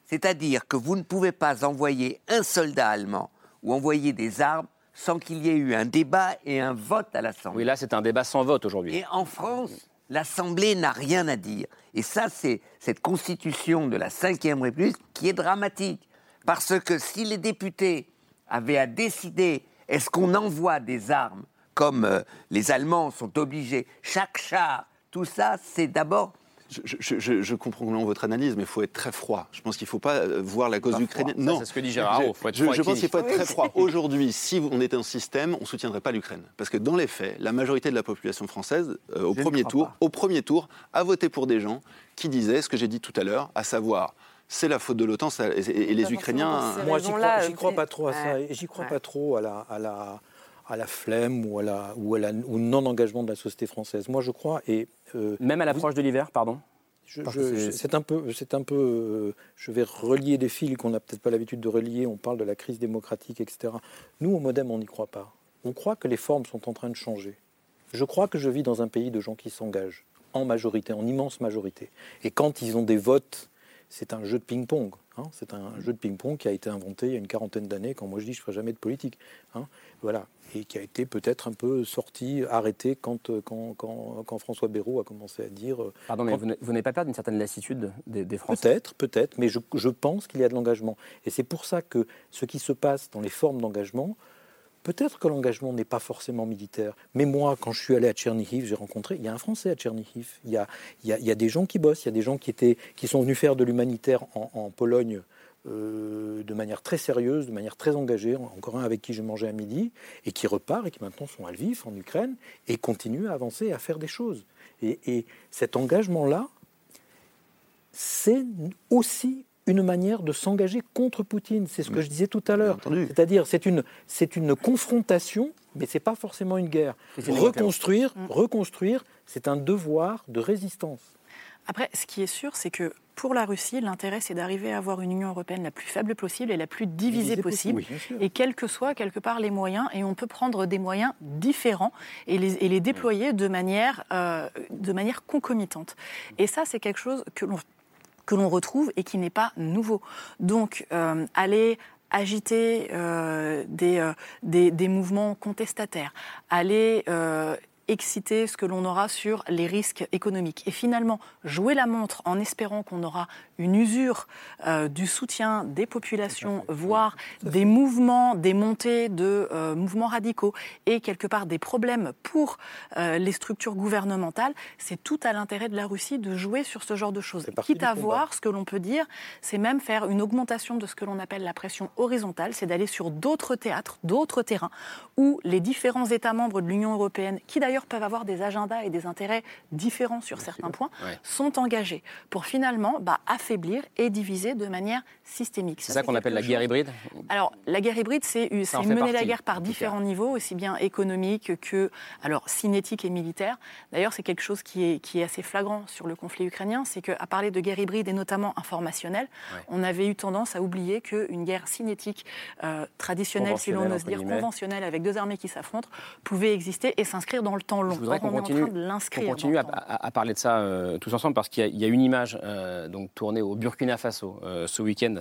C'est-à-dire que vous ne pouvez pas envoyer un soldat allemand ou envoyer des armes sans qu'il y ait eu un débat et un vote à l'Assemblée. Oui, là, c'est un débat sans vote aujourd'hui. Et en France, l'Assemblée n'a rien à dire. Et ça, c'est cette constitution de la Ve République qui est dramatique. Parce que si les députés avaient à décider, est-ce qu'on envoie des armes, comme euh, les Allemands sont obligés, chaque char, tout ça, c'est d'abord Je, je- je- je comprends complètement votre analyse, mais il faut être très froid. Je pense qu'il ne faut pas euh, voir la cause ukrainienne. Non, c'est ce que dit Gérard Haraud, faut être froid je pense qu'il faut être très froid. Aujourd'hui, si on était en système, on ne soutiendrait pas l'Ukraine. Parce que dans les faits, la majorité de la population française, euh, au, premier tour, pas. au premier tour, a voté pour des gens qui disaient ce que j'ai dit tout à l'heure, à savoir c'est la faute de l'OTAN et, et les Ukrainiens. Moi, j'y crois, crois pas trop à ça. j'y crois Ouais. pas trop à la, à la, à la flemme ou, à la, ou à la- au non-engagement de la société française. Moi, je crois. Et, euh, Même à vous- l'approche de l'hiver, pardon? C'est un peu, c'est un peu. euh, je vais relier des fils qu'on n'a peut-être pas l'habitude de relier. On parle de la crise démocratique, etc. Nous, au MoDem, on n'y croit pas. On croit que les formes sont en train de changer. Je crois que je vis dans un pays de gens qui s'engagent en majorité, en immense majorité. Et quand ils ont des votes, c'est un jeu de ping-pong. hein. C'est un jeu de ping-pong qui a été inventé il y a une quarantaine d'années, quand moi je dis je ne ferai jamais de politique. hein. Voilà. Et qui a été peut-être un peu sorti, arrêté quand, euh, quand, quand, quand François Bayrou a commencé à dire. euh, Pardon, mais vous n'avez- vous n'avez pas peur d'une certaine lassitude des, des Français? Peut-être, peut-être, mais je, je pense qu'il y a de l'engagement. Et c'est pour ça que ce qui se passe dans les formes d'engagement, peut-être que l'engagement n'est pas forcément militaire. Mais moi, quand je suis allé à Tchernihiv, j'ai rencontré, il y a un Français à Tchernihiv. Il y a, des gens qui bossent, il y a des gens qui, étaient, qui sont venus faire de l'humanitaire en, Pologne. euh, de manière très sérieuse, de manière très engagée, encore un avec qui j'ai mangé à midi, et qui repart et qui maintenant sont à Lviv, en Ukraine, et continuent à avancer et à faire des choses. Et cet engagement-là, c'est aussi une manière de s'engager contre Poutine. C'est ce que je disais tout à l'heure. C'est-à-dire, c'est une, c'est une confrontation, mais c'est pas forcément une guerre. Reconstruire, Mm. reconstruire, c'est un devoir de résistance. Après, ce qui est sûr, c'est que pour la Russie, l'intérêt, c'est d'arriver à avoir une Union européenne la plus faible possible et la plus divisée possible. oui, et quels que soient, quelque part, les moyens. Et on peut prendre des moyens différents et les, et les déployer de manière, euh, de manière concomitante. Et ça, c'est quelque chose que l'on que l'on retrouve et qui n'est pas nouveau. Donc, euh, aller agiter euh, des, euh, des, des mouvements contestataires, aller euh, exciter ce que l'on aura sur les risques économiques. Et finalement, jouer la montre en espérant qu'on aura une usure euh, du soutien des populations, voire des mouvements, des montées de euh, mouvements radicaux et quelque part des problèmes pour euh, les structures gouvernementales, c'est tout à l'intérêt de la Russie de jouer sur ce genre de choses. Quitte à voir, ce que l'on peut dire, c'est même faire une augmentation de ce que l'on appelle la pression horizontale, c'est d'aller sur d'autres théâtres, d'autres terrains, où les différents États membres de l'Union européenne, qui d'ailleurs peuvent avoir des agendas et des intérêts différents sur certains points, Ouais. sont engagés pour finalement bah, affaiblir et diviser de manière systémique. C'est ça qu'on appelle la guerre hybride alors, la guerre hybride, c'est Ça mener la partie, guerre par différents niveaux, aussi bien économiques que alors cinétique et militaire. D'ailleurs, c'est quelque chose qui est, qui est assez flagrant sur le conflit ukrainien, c'est qu'à parler de guerre hybride et notamment informationnelle, Ouais. on avait eu tendance à oublier qu'une guerre cinétique euh, traditionnelle, si l'on ose dire conventionnelle, avec deux armées qui s'affrontent, pouvait exister et s'inscrire dans le long. Je voudrais qu'on continue, continue à, parler de ça euh, tous ensemble parce qu'il y, a une image euh, donc, tournée au Burkina Faso euh, ce week-end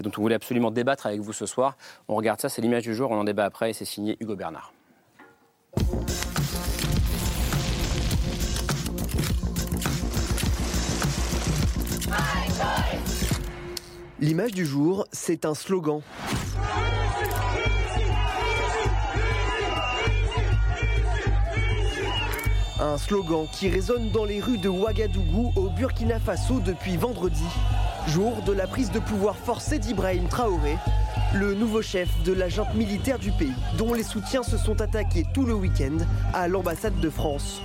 dont on voulait absolument débattre avec vous ce soir. On regarde ça, c'est l'image du jour, on en débat après et c'est signé Hugo Bernard. L'image du jour, c'est un slogan. Un slogan qui résonne dans les rues de Ouagadougou au Burkina Faso depuis vendredi, jour de la prise de pouvoir forcée d'Ibrahim Traoré, le nouveau chef de la junte militaire du pays, dont les soutiens se sont attaqués tout le week-end à l'ambassade de France.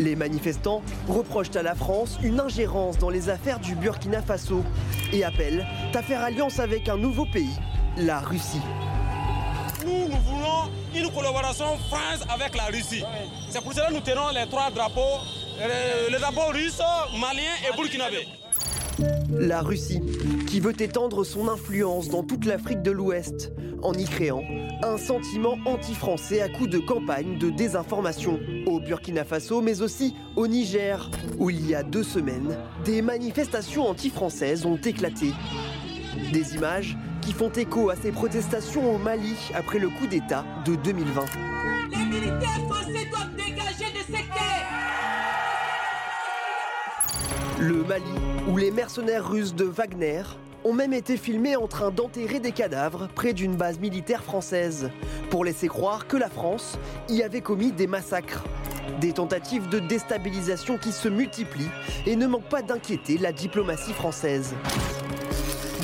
Les manifestants reprochent à la France une ingérence dans les affaires du Burkina Faso et appellent à faire alliance avec un nouveau pays, la Russie. Nous, nous voulons une collaboration France avec la Russie. C'est pour cela que nous tenons les trois drapeaux, euh, les drapeaux russes, maliens et burkinabés. La Russie, qui veut étendre son influence dans toute l'Afrique de l'Ouest, en y créant un sentiment anti-français à coup de campagne de désinformation au Burkina Faso, mais aussi au Niger, où il y a deux semaines, des manifestations anti-françaises ont éclaté. Des images qui font écho à ces protestations au Mali après le coup d'État de 2020. Les militaires français doivent Le Mali, où les mercenaires russes de Wagner ont même été filmés en train d'enterrer des cadavres près d'une base militaire française, pour laisser croire que la France y avait commis des massacres. Des tentatives de déstabilisation qui se multiplient et ne manquent pas d'inquiéter la diplomatie française.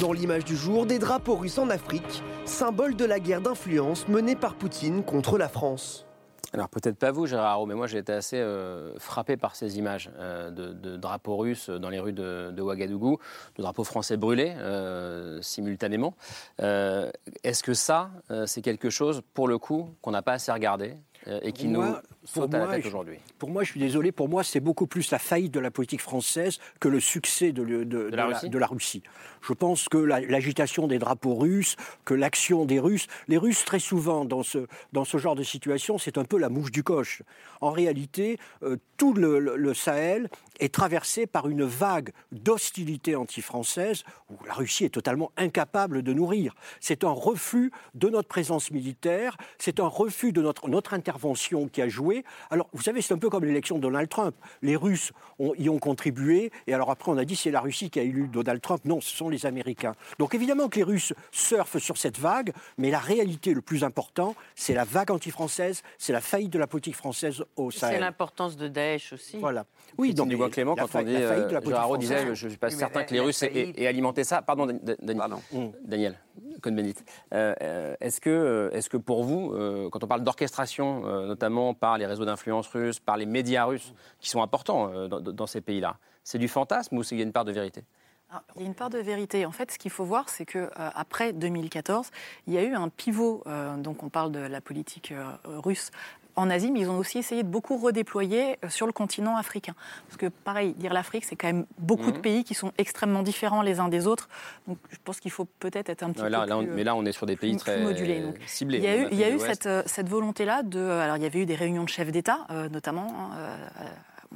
Dans l'image du jour, des drapeaux russes en Afrique, symbole de la guerre d'influence menée par Poutine contre la France. Alors peut-être pas vous, Gérard mais moi j'ai été assez euh, frappé par ces images euh, de, de drapeaux russes dans les rues de, de Ouagadougou, de drapeaux français brûlés euh, simultanément. Est-ce que ça, c'est quelque chose, pour le coup, qu'on n'a pas assez regardé et qui nous saute pour à la moi, tête je- aujourd'hui Pour moi, je suis désolé, pour moi, c'est beaucoup plus la faillite de la politique française que le succès de, le- de- de la Russie de la Russie. Je pense que la- l'agitation des drapeaux russes, que l'action des Russes, les Russes, très souvent, dans ce, dans ce genre de situation, c'est un peu la mouche du coche. En réalité, euh, tout le, le- le Sahel est traversé par une vague d'hostilité anti-française où la Russie est totalement incapable de nourrir. C'est un refus de notre présence militaire, c'est un refus de notre, notre intervention qui a joué. Alors, vous savez, c'est un peu comme l'élection de Donald Trump. Les Russes ont- y ont contribué, et alors après, on a dit c'est la Russie qui a élu Donald Trump. Non, ce sont les Américains. Donc, évidemment que les Russes surfent sur cette vague, mais la réalité, le plus important, c'est la vague anti-française, c'est la faillite de la politique française au C'est Sahel. l'importance de Daesh aussi. Voilà. Oui, donc, du Clément, quand on dit, la faillite de la euh, politique Gérard disait, je ne suis pas certain la- que les Russes aient, aient alimenté ça. Pardon, Dan- Dan- Daniel. Cohn-Bendit. Euh, euh, est-ce que, est-ce que pour vous, euh, quand on parle d'orchestration, euh, notamment par les réseaux d'influence russes, par les médias russes, qui sont importants euh, dans, ces pays-là, c'est du fantasme ou il y a une part de vérité? Alors, il y a une part de vérité. En fait, ce qu'il faut voir, c'est que euh, après 2014, il y a eu un pivot. euh, donc, on parle de la politique euh, russe en Asie, mais ils ont aussi essayé de beaucoup redéployer euh, sur le continent africain. Parce que, pareil, dire l'Afrique, c'est quand même beaucoup de Mhm. pays qui sont extrêmement différents les uns des autres. Donc, je pense qu'il faut peut-être être un petit Ouais, là, peu là, plus, euh, mais là, on est sur des pays plus- très plus modulés, donc. ciblés. Il y a eu, il y a Afrique eu de l'Ouest. cette, euh, cette volonté-là de. euh, Alors, il y avait eu des réunions de chefs d'État, euh, notamment. hein, euh,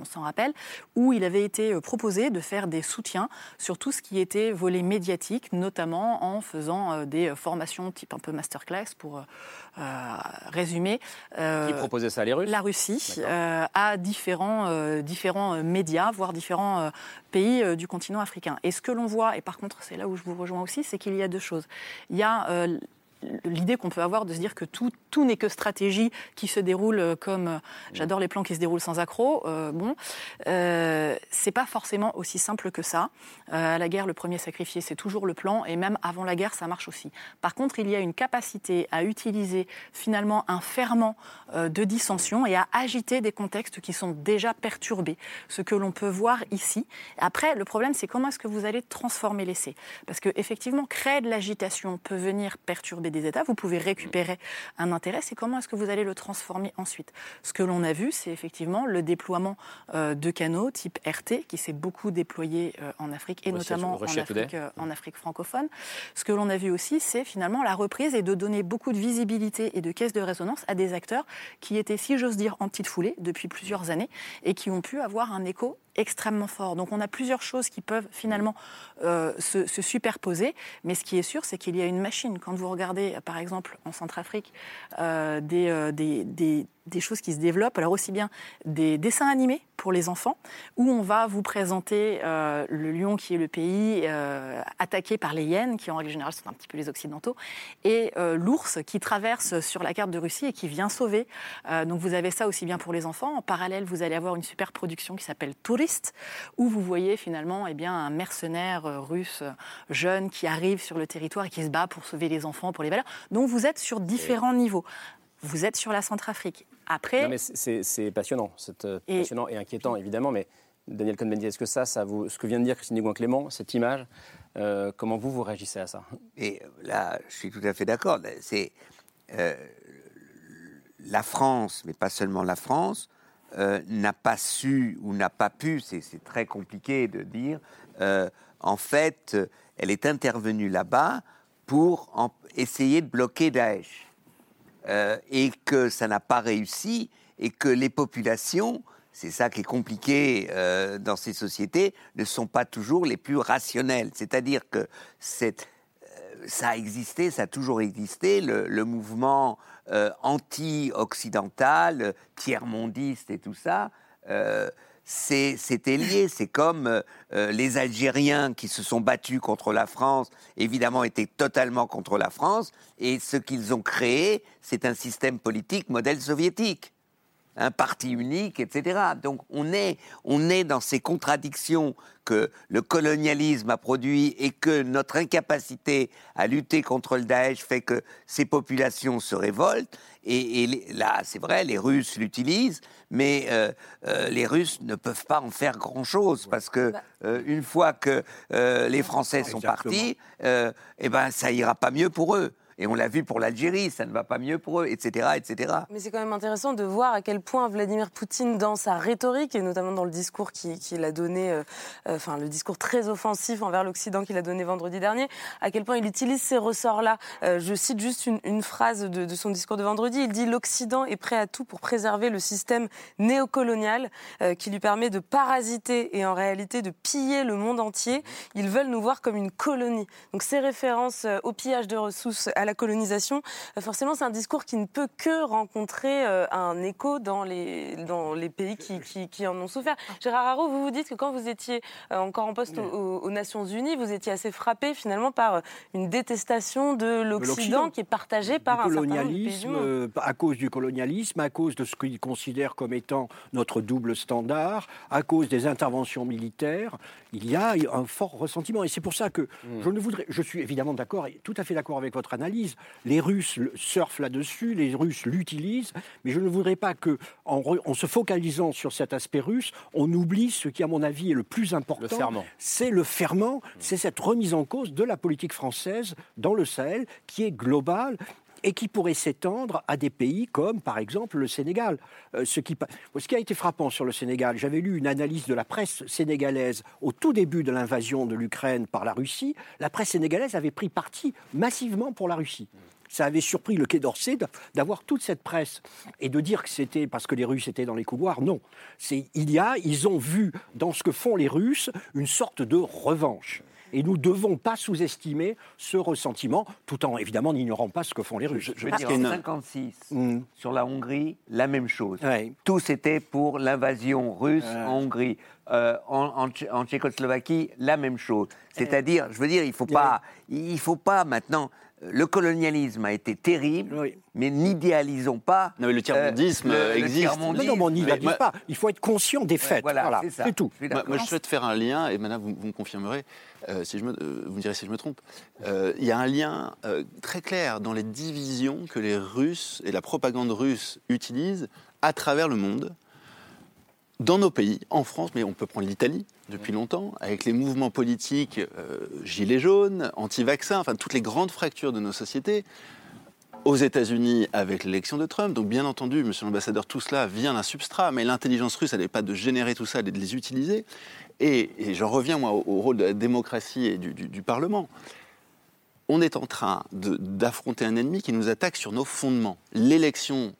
on s'en rappelle, où il avait été euh, proposé de faire des soutiens sur tout ce qui était volet médiatique, notamment en faisant euh, des euh, formations type un peu masterclass pour euh, résumer. euh, Qui proposait ça Les Russes? La Russie euh, à différents, différents médias, voire différents pays du continent africain. Et ce que l'on voit, et par contre c'est là où je vous rejoins aussi, c'est qu'il y a deux choses. Il y a l'idée qu'on peut avoir de se dire que tout, tout n'est que stratégie qui se déroule euh, comme euh, j'adore les plans qui se déroulent sans accroc. euh, bon, euh, c'est pas forcément aussi simple que ça. À la guerre, le premier sacrifié, c'est toujours le plan, et même avant la guerre, ça marche aussi. Par contre, il y a une capacité à utiliser finalement un ferment de dissension et à agiter des contextes qui sont déjà perturbés. Ce que l'on peut voir ici. Après, le problème, c'est comment est-ce que vous allez transformer l'essai? Parce que effectivement, créer de l'agitation peut venir perturber des États. Vous pouvez récupérer un intérêt. C'est comment est-ce que vous allez le transformer ensuite? Ce que l'on a vu, c'est effectivement le déploiement euh, de canaux type RT qui s'est beaucoup déployé euh, en Afrique et Russia- notamment en Russia. Afrique, euh, en Afrique francophone. Ce que l'on a vu aussi, c'est finalement la reprise et de donner beaucoup de visibilité et de caisse de résonance à des acteurs qui étaient, si j'ose dire, en petite foulée depuis plusieurs années et qui ont pu avoir un écho extrêmement fort. Donc on a plusieurs choses qui peuvent finalement euh, se, se superposer, mais ce qui est sûr, c'est qu'il y a une machine. Quand vous regardez, par exemple, en Centrafrique, euh, des, euh, des choses qui se développent. Alors aussi bien des dessins animés pour les enfants, où on va vous présenter euh, le lion qui est le pays euh, attaqué par les hyènes, qui en règle générale sont un petit peu les occidentaux, et euh, l'ours qui traverse sur la carte de Russie et qui vient sauver. donc vous avez ça aussi bien pour les enfants. En parallèle, vous allez avoir une super production qui s'appelle Tourist, où vous voyez finalement eh bien, un mercenaire russe jeune qui arrive sur le territoire et qui se bat pour sauver les enfants, pour les valeurs. Donc vous êtes sur différents niveaux. Vous êtes sur la Centrafrique. Après. Non, mais c'est passionnant, c'est euh, passionnant et inquiétant évidemment, mais Daniel Cohn-Bendit, est-ce que ça, ça vous, ce que vient de dire Christine Gouin-Clément, cette image, euh, comment vous vous réagissez à ça? Et là, je suis tout à fait d'accord. C'est euh, la France, mais pas seulement la France, n'a pas su ou n'a pas pu, c'est très compliqué de dire, en fait, elle est intervenue là-bas pour essayer de bloquer Daesh. Euh, et que ça n'a pas réussi et que les populations, c'est ça qui est compliqué euh, dans ces sociétés, ne sont pas toujours les plus rationnelles. C'est-à-dire que euh, ça a existé, ça a toujours existé, le, mouvement anti-occidental, tiers-mondiste et tout ça c'était lié. C'est comme euh, euh, les Algériens qui se sont battus contre la France, évidemment, étaient totalement contre la France. Et ce qu'ils ont créé, c'est un système politique modèle soviétique. Un parti unique, etc. Donc on est, on est dans ces contradictions que le colonialisme a produit et que notre incapacité à lutter contre le Daesh fait que ces populations se révoltent. Et, là, c'est vrai, les Russes l'utilisent, mais euh, euh, les Russes ne peuvent pas en faire grand-chose parce que euh, une fois que les Français sont partis, eh ben, ça ira pas mieux pour eux. Et on l'a vu pour l'Algérie, ça ne va pas mieux pour eux, etc. etc. Mais c'est quand même intéressant de voir à quel point Vladimir Poutine, dans sa rhétorique, et notamment dans le discours qu'il a donné, euh, euh, enfin le discours très offensif envers l'Occident qu'il a donné vendredi dernier, à quel point il utilise ces ressorts-là. Euh, je cite juste une, phrase de, son discours de vendredi. Il dit L'Occident est prêt à tout pour préserver le système néocolonial qui lui permet de parasiter et en réalité de piller le monde entier. Ils veulent nous voir comme une colonie. Donc ces références au pillage de ressources, à la colonisation, euh, forcément, c'est un discours qui ne peut que rencontrer euh, un écho dans les, dans les pays qui, qui, en ont souffert. Gérard Haro, vous vous dites que quand vous étiez euh, encore en poste aux, Nations Unies, vous étiez assez frappé finalement par une détestation de l'Occident qui est partagée par un colonialisme, certain nombre À cause du colonialisme, à cause de ce qu'ils considèrent comme étant notre double standard, à cause des interventions militaires, il y a un fort ressentiment. Et c'est pour ça que hmm. je ne voudrais, je suis évidemment d'accord, tout à fait d'accord avec votre analyse les Russes surfent là-dessus, les Russes l'utilisent, mais je ne voudrais pas que, en, se focalisant sur cet aspect russe, on oublie ce qui, à mon avis, est le plus important. C'est le ferment, c'est cette remise en cause de la politique française dans le Sahel, qui est globale et qui pourrait s'étendre à des pays comme, par exemple, le Sénégal. Euh, ce, qui, ce qui a été frappant sur le Sénégal, j'avais lu une analyse de la presse sénégalaise au tout début de l'invasion de l'Ukraine par la Russie. La presse sénégalaise avait pris parti massivement pour la Russie. Ça avait surpris le Quai d'Orsay d'avoir toute cette presse et de dire que c'était parce que les Russes étaient dans les couloirs. Non, c'est il y a, ils ont vu dans ce que font les Russes une sorte de revanche. Et nous ne devons pas sous-estimer ce ressentiment, tout en évidemment n'ignorant pas ce que font les Russes. Je, veux dire, en 56, hmm. sur la Hongrie, la même chose. Tous étaient pour l'invasion russe en Hongrie. Euh, en, Tchécoslovaquie, la même chose. C'est-à-dire, je veux dire, il ne faut, pas, il faut pas maintenant le colonialisme a été terrible, mais n'idéalisons pas. Non, mais le tiers-mondisme euh, existe. non, non, on n'idéalise pas. Il faut être conscient des faits. voilà, c'est tout. Moi, je souhaite faire un lien, et maintenant vous, me confirmerez, euh, si je me, euh, vous me direz si je me trompe. Il y a un lien très clair dans les divisions que les Russes et la propagande russe utilisent à travers le monde dans nos pays, en France, mais on peut prendre l'Italie depuis longtemps, avec les mouvements politiques euh, gilets jaunes, anti-vaccins, enfin toutes les grandes fractures de nos sociétés, aux États-Unis avec l'élection de Trump. Donc bien entendu, monsieur l'ambassadeur, tout cela vient d'un substrat, mais l'intelligence russe, elle n'est pas de générer tout ça, elle est de les utiliser. Et, j'en reviens moi au, rôle de la démocratie et du, du Parlement. On est en train d'affronter un ennemi qui nous attaque sur nos fondements. L'élection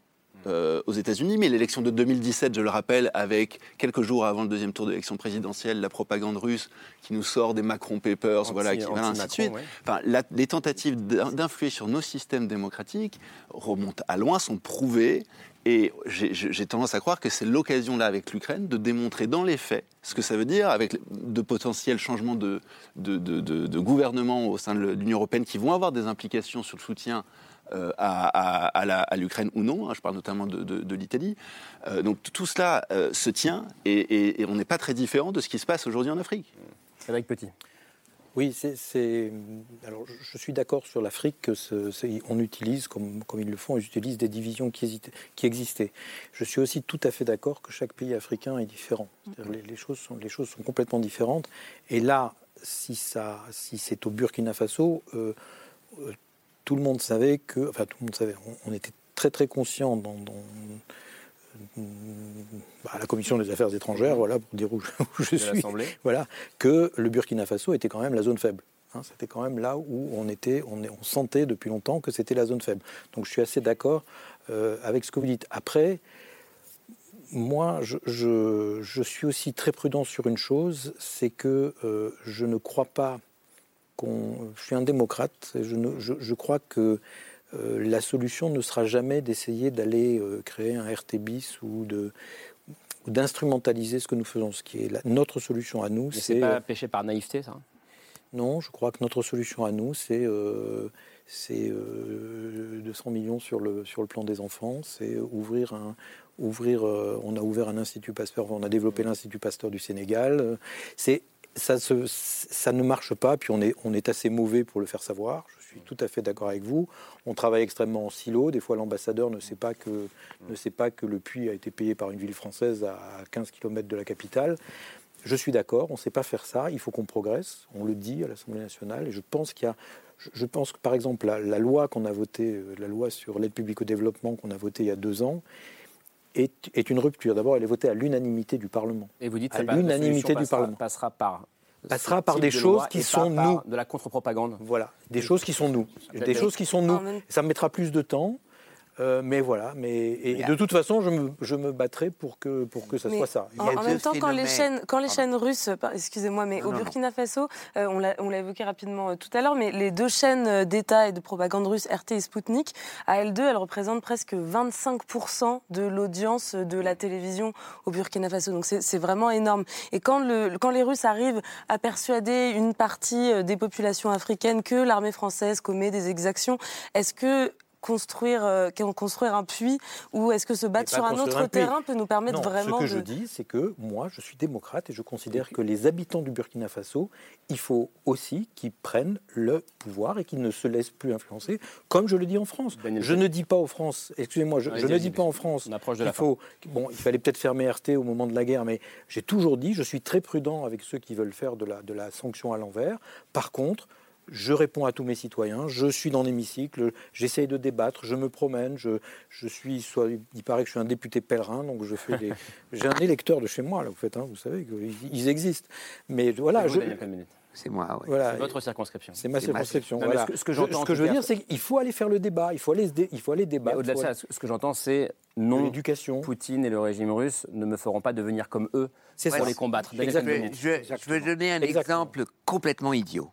euh, aux États-Unis, mais l'élection de 2017, je le rappelle, avec quelques jours avant le deuxième tour de l'élection présidentielle, la propagande russe qui nous sort des Macron Papers, Anti- voilà, qui, voilà, ainsi de anti-Macron, suite. ouais. Enfin, la- les tentatives d'in- d'influer sur nos systèmes démocratiques remontent à loin, sont prouvées. Et j'ai- tendance à croire que c'est l'occasion là avec l'Ukraine de démontrer dans les faits ce que ça veut dire avec de potentiels changements de, de, de- de- de gouvernement au sein de l'Union européenne qui vont avoir des implications sur le soutien euh, à, à- à la- à l'Ukraine ou non. hein, je parle notamment de, de- de l'Italie. Euh, donc tout cela euh, se tient et, et- et on n'est pas très différent de ce qui se passe aujourd'hui en Afrique. Avec Petit. Oui, c'est- c'est. Alors, je- suis d'accord sur l'Afrique que ce- c'est- on utilise, comme, comme ils le font, ils utilisent des divisions qui, hésitaient- qui existaient. Je suis aussi tout à fait d'accord que chaque pays africain est différent. Les, les choses sont, les choses sont complètement différentes. Et là, si, ça, si c'est au Burkina Faso, euh, tout le monde savait que. Enfin, tout le monde savait. On, on était très, très conscient dans. dans bah, la commission des affaires étrangères, voilà, pour dire où je, où je De suis, voilà, que le Burkina Faso était quand même la zone faible. Hein, c'était quand même là où on était, on, sentait depuis longtemps que c'était la zone faible. Donc je suis assez d'accord euh, avec ce que vous dites. Après, moi, je, je- je suis aussi très prudent sur une chose, c'est que euh, je ne crois pas qu'on. Je suis un démocrate. et Je, ne- je- je crois que euh, la solution ne sera jamais d'essayer d'aller euh, créer un RT bis ou de ou d'instrumentaliser ce que nous faisons. Ce qui est la- notre solution à nous, c'est c'est pas euh, péché par naïveté, ça non, je crois que notre solution à nous, c'est euh, c'est, euh, 200 millions sur le, sur le plan des enfants, c'est ouvrir un. Ouvrir, euh, on a ouvert un institut Pasteur, on a développé l'institut Pasteur du Sénégal. C'est ça, ne marche pas, puis on est, assez mauvais pour le faire savoir. Je suis tout à fait d'accord avec vous. On travaille extrêmement en silo. Des fois, l'ambassadeur ne sait pas que le puits a été payé par une ville française à 15 km de la capitale. Je suis d'accord, on ne sait pas faire ça, il faut qu'on progresse, on le dit à l'Assemblée nationale, et je pense qu'il y a, je- pense que par exemple la loi qu'on a votée, euh, la loi sur l'aide publique au développement qu'on a votée il y a deux ans, est, est une rupture. D'abord, elle est votée à l'unanimité du Parlement. Et vous dites à que ça, la l'unanimité du passera- Parlement. passera par Passera par des de choses qui sont nous. de la contre-propagande. Voilà, des choses qui sont nous, des choses qui sont nous. En même- Ça me mettra plus de temps. Euh, mais voilà, mais et, et de toute façon, je me, je me battrai pour que, pour que ça Mais soit ça. En, en même temps, quand les chaînes, quand les chaînes russes, par- excusez-moi, mais Non, au non, Burkina Faso, euh, on l'a on l'a évoqué rapidement euh, tout à l'heure, mais les deux chaînes euh, d'État et de propagande russe, RT et Sputnik, à elles deux, elles représentent presque 25% de l'audience de la télévision au Burkina Faso. Donc c'est c'est vraiment énorme. Et quand, le, quand les Russes arrivent à persuader une partie euh, des populations africaines que l'armée française commet des exactions, est-ce que construire, euh, construire un puits ou est-ce que se battre sur un autre un terrain peut nous permettre Non, vraiment Ce que de... je dis, c'est que moi, je suis démocrate et je considère que les habitants du Burkina Faso, il faut aussi qu'ils prennent le pouvoir et qu'ils ne se laissent plus influencer, comme je le dis en France. je ne dis pas en France, excusez-moi, je, je ne dis pas en France on approche de la faut. Bon, il fallait peut-être fermer RT au moment de la guerre, mais j'ai toujours dit, je suis très prudent avec ceux qui veulent faire de la, de la sanction à l'envers. Par contre, je réponds à tous mes citoyens, je suis dans l'hémicycle, j'essaye de débattre, je me promène, je, je suis, soit, il paraît que je suis un député pèlerin, donc je fais des... J'ai un électeur de chez moi, là, vous, faites, hein, vous savez qu'ils ils existent. Mais voilà, je... C'est moi, oui. Voilà. C'est votre circonscription. C'est ma circonscription. Voilà. ce que- ce que Je- ce que veux dire, c'est qu'il faut aller faire le débat, il faut aller, dé- il faut aller débattre. au-delà de ça, aller- ce que j'entends, c'est non. L'éducation. Poutine et le régime russe ne me feront pas devenir comme eux C'est pour ça. les combattre. Je je- je vais donner un exemple complètement idiot.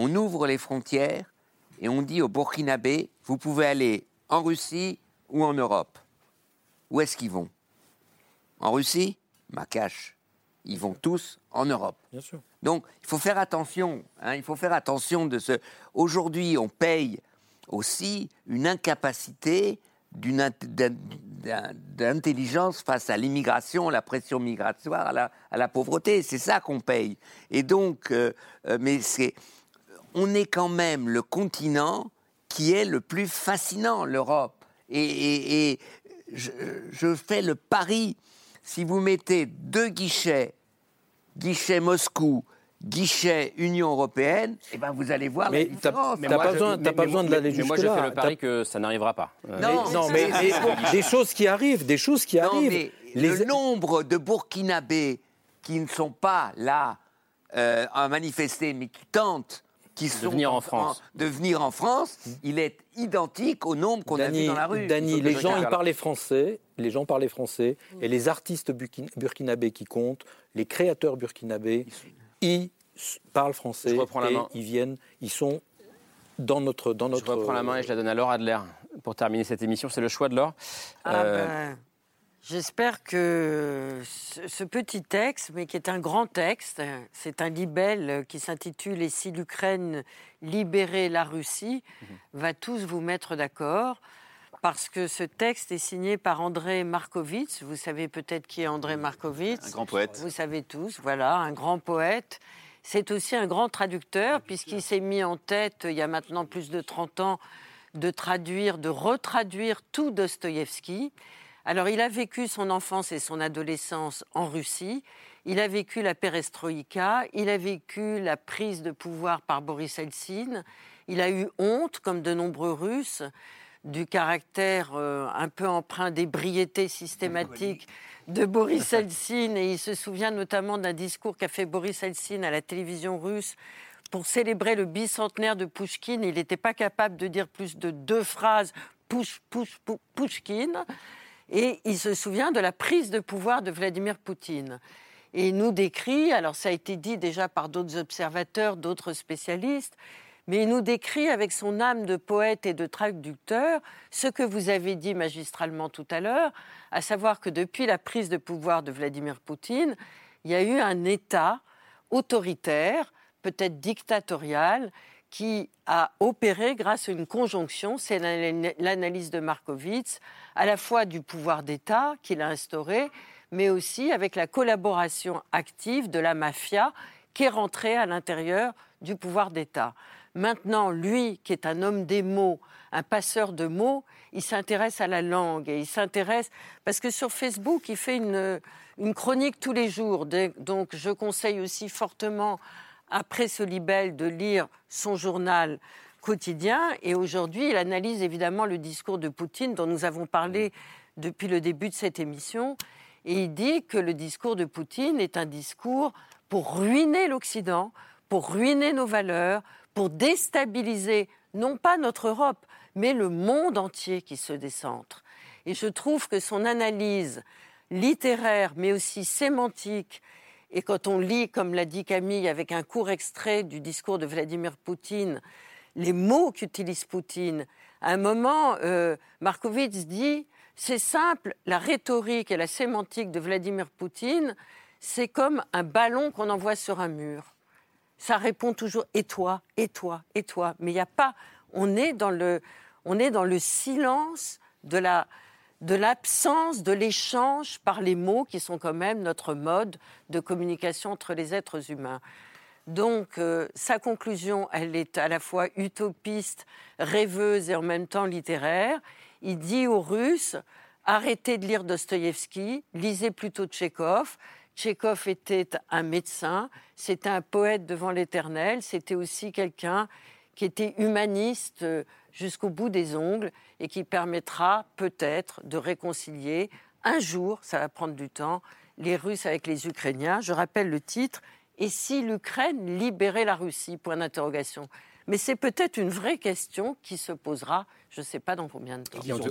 On ouvre les frontières et on dit aux Burkinabés, vous pouvez aller en Russie ou en Europe. Où est-ce qu'ils vont? En Russie? Macache. Ils vont tous en Europe. Bien sûr. Donc, il faut faire attention. hein, il faut faire attention de ce. Aujourd'hui, on paye aussi une incapacité d'intelligence face à l'immigration, la pression migratoire, à la, à la pauvreté. C'est ça qu'on paye. Et donc, euh, euh, mais c'est, on est quand même le continent qui est le plus fascinant, l'Europe. Et, et- et je, je fais le pari, si vous mettez deux guichets guichet Moscou, guichet Union européenne, et ben vous allez voir Mais la différence. t'as pas besoin- t'as pas besoin de l'aller Mais moi, je jusque-là. fais le pari que ça n'arrivera pas. Euh, Non, Mais- non, mais des, des choses qui arrivent, des choses qui Non, arrivent. mais Les- le nombre de Burkinabés qui ne sont pas là euh, à manifester, mais qui tentent qui sont venir en France. de venir en France, il est identique au nombre qu'on a vu dans la rue. Dany, les gens, ils parlaient français, les gens parlaient français, et les artistes burkin- burkinabés qui comptent, les créateurs burkinabés, ils parlent français, Je reprends la et main. ils viennent, ils sont dans notre... Dans notre Je reprends la main et je la donne à Laure Adler pour terminer cette émission. C'est le choix de Laure. Ah Euh, ben, J'espère que ce, petit texte, mais qui est un grand texte, c'est un libelle qui s'intitule Et si l'Ukraine libérait la Russie, va tous vous mettre d'accord. Parce que ce texte est signé par André Markovitch. Vous savez peut-être qui est André Markovitch. Un grand poète. Vous savez tous, voilà, un grand poète. C'est aussi un grand traducteur, puisqu'il s'est mis en tête, il y a maintenant plus de 30 ans, de traduire, de retraduire tout Dostoïevski. Alors, il a vécu son enfance et son adolescence en Russie. Il a vécu la perestroïka. Il a vécu la prise de pouvoir par Boris Eltsine. Il a eu honte, comme de nombreux Russes, du caractère euh, un peu empreint d'ébriété systématique de Boris Eltsine. Et il se souvient notamment d'un discours qu'a fait Boris Eltsine à la télévision russe pour célébrer le bicentenaire de Pouchkine. Il n'était pas capable de dire plus de deux phrases Pouch, Pouch, Pou- Pouchkine. Et il se souvient de la prise de pouvoir de Vladimir Poutine. Et il nous décrit, alors ça a été dit déjà par d'autres observateurs, d'autres spécialistes, mais il nous décrit avec son âme de poète et de traducteur ce que vous avez dit magistralement tout à l'heure, à savoir que depuis la prise de pouvoir de Vladimir Poutine, il y a eu un État autoritaire, peut-être dictatorial, qui a opéré grâce à une conjonction, c'est l'ana- l'analyse de Markovitz, à la fois du pouvoir d'État qu'il a instauré, mais aussi avec la collaboration active de la mafia qui est rentrée à l'intérieur du pouvoir d'État. Maintenant, lui, qui est un homme des mots, un passeur de mots, il s'intéresse à la langue et il s'intéresse parce que sur Facebook, il fait une, une chronique tous les jours. Donc, je conseille aussi fortement, après ce libelle, de lire son journal quotidien. Et aujourd'hui, il analyse évidemment le discours de Poutine dont nous avons parlé depuis le début de cette émission. Et il dit que le discours de Poutine est un discours pour ruiner l'Occident, pour ruiner nos valeurs, pour déstabiliser non pas notre Europe, mais le monde entier qui se décentre. Et je trouve que son analyse littéraire, mais aussi sémantique, et quand on lit, comme l'a dit Camille, avec un court extrait du discours de Vladimir Poutine, les mots qu'utilise Poutine, à un moment, euh, dit, c'est simple, la rhétorique et la sémantique de Vladimir Poutine, c'est comme un ballon qu'on envoie sur un mur. Ça répond toujours et toi, et toi, et toi. Mais il n'y a pas. On est dans le, on est dans le silence de la, de l'absence de l'échange par les mots qui sont quand même notre mode de communication entre les êtres humains. Donc, euh, sa conclusion, elle est à la fois utopiste, rêveuse et en même temps littéraire. Il dit aux Russes arrêtez de lire Dostoïevski, lisez plutôt Tchékov. Tchékov était un médecin, c'était un poète devant l'éternel, c'était aussi quelqu'un qui était humaniste euh, jusqu'au bout des ongles et qui permettra peut-être de réconcilier un jour, ça va prendre du temps, les Russes avec les Ukrainiens. Je rappelle le titre Et si l'Ukraine libérait la Russie? Point d'interrogation. Mais c'est peut-être une vraie question qui se posera, je ne sais pas dans combien de temps. Ils ont tous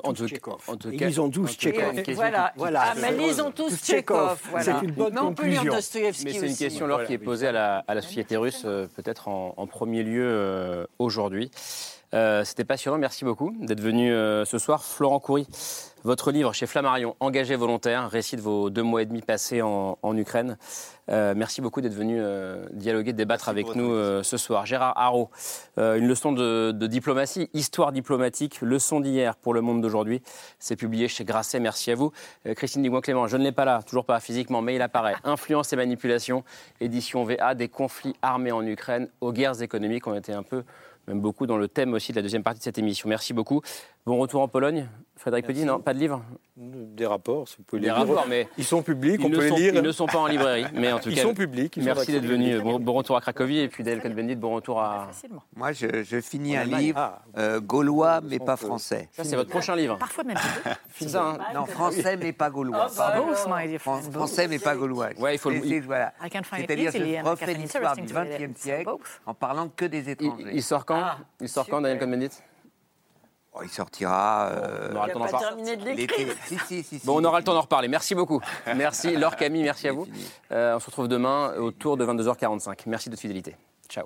tout cas, Tchekhov. une question Voilà. Ah, mais lisons tous Tous. Tchekhov. Voilà. C'est une bonne mais on peut lire conclusion. Dostoïevski Mais c'est une question, Laure, qui est posée à la, à la société russe, euh, peut-être en, en premier lieu euh, aujourd'hui. Euh, C'était passionnant, merci beaucoup d'être venu euh, ce soir. Florent Coury, votre livre chez Flammarion, Engagé volontaire, récit de vos deux mois et demi passés en, en Ukraine. Euh, merci beaucoup d'être venu dialoguer, débattre avec nous ce soir. Gérard Haro, une leçon de, de diplomatie, histoire diplomatique, leçon d'hier pour le monde d'aujourd'hui. C'est publié chez Grasset, merci à vous. Christine Digouin-Clément, je ne l'ai pas là, toujours pas physiquement, mais il apparaît. Influence et manipulation, édition VA, des conflits armés en Ukraine aux guerres économiques. On était un peu même beaucoup dans le thème aussi de la deuxième partie de cette émission. Merci beaucoup. Bon retour en Pologne. Frédéric Petit, non, pas de livre Des rapports, si vous pouvez Des les lire. rapports, mais Ils sont publics, ils on peut les sont- lire. Ils ne sont pas en librairie, mais en tout Ils cas. sont publics, ils sont merci d'être venu. Bon, bon retour à Cracovie et puis Daniel Cohn-Bendit, bon retour à. Moi, je, je finis En un Allemagne. livre Ah. euh, gaulois, mais pas français. Ça, c'est votre prochain livre. Parfois même. C'est ça, hein Non, français, mais pas gaulois. Oh, pardon. dear Fran- friend, Français, mais pas gaulois. Ouais, il faut le- voilà. I can find it C'est-à-dire, je refais l'histoire du XXe siècle en parlant que des Il, étrangers. il sort quand? Il sort quand, Daniel Cohn-Bendit? Oh, il sortira. euh, On aura le temps d'en parler. l'été. Si, si, si, si. Bon, on aura le temps d'en reparler. Merci beaucoup. Merci, Laure Camille, merci à vous. Euh, on se retrouve demain autour de 22h45. Merci de votre fidélité. Ciao.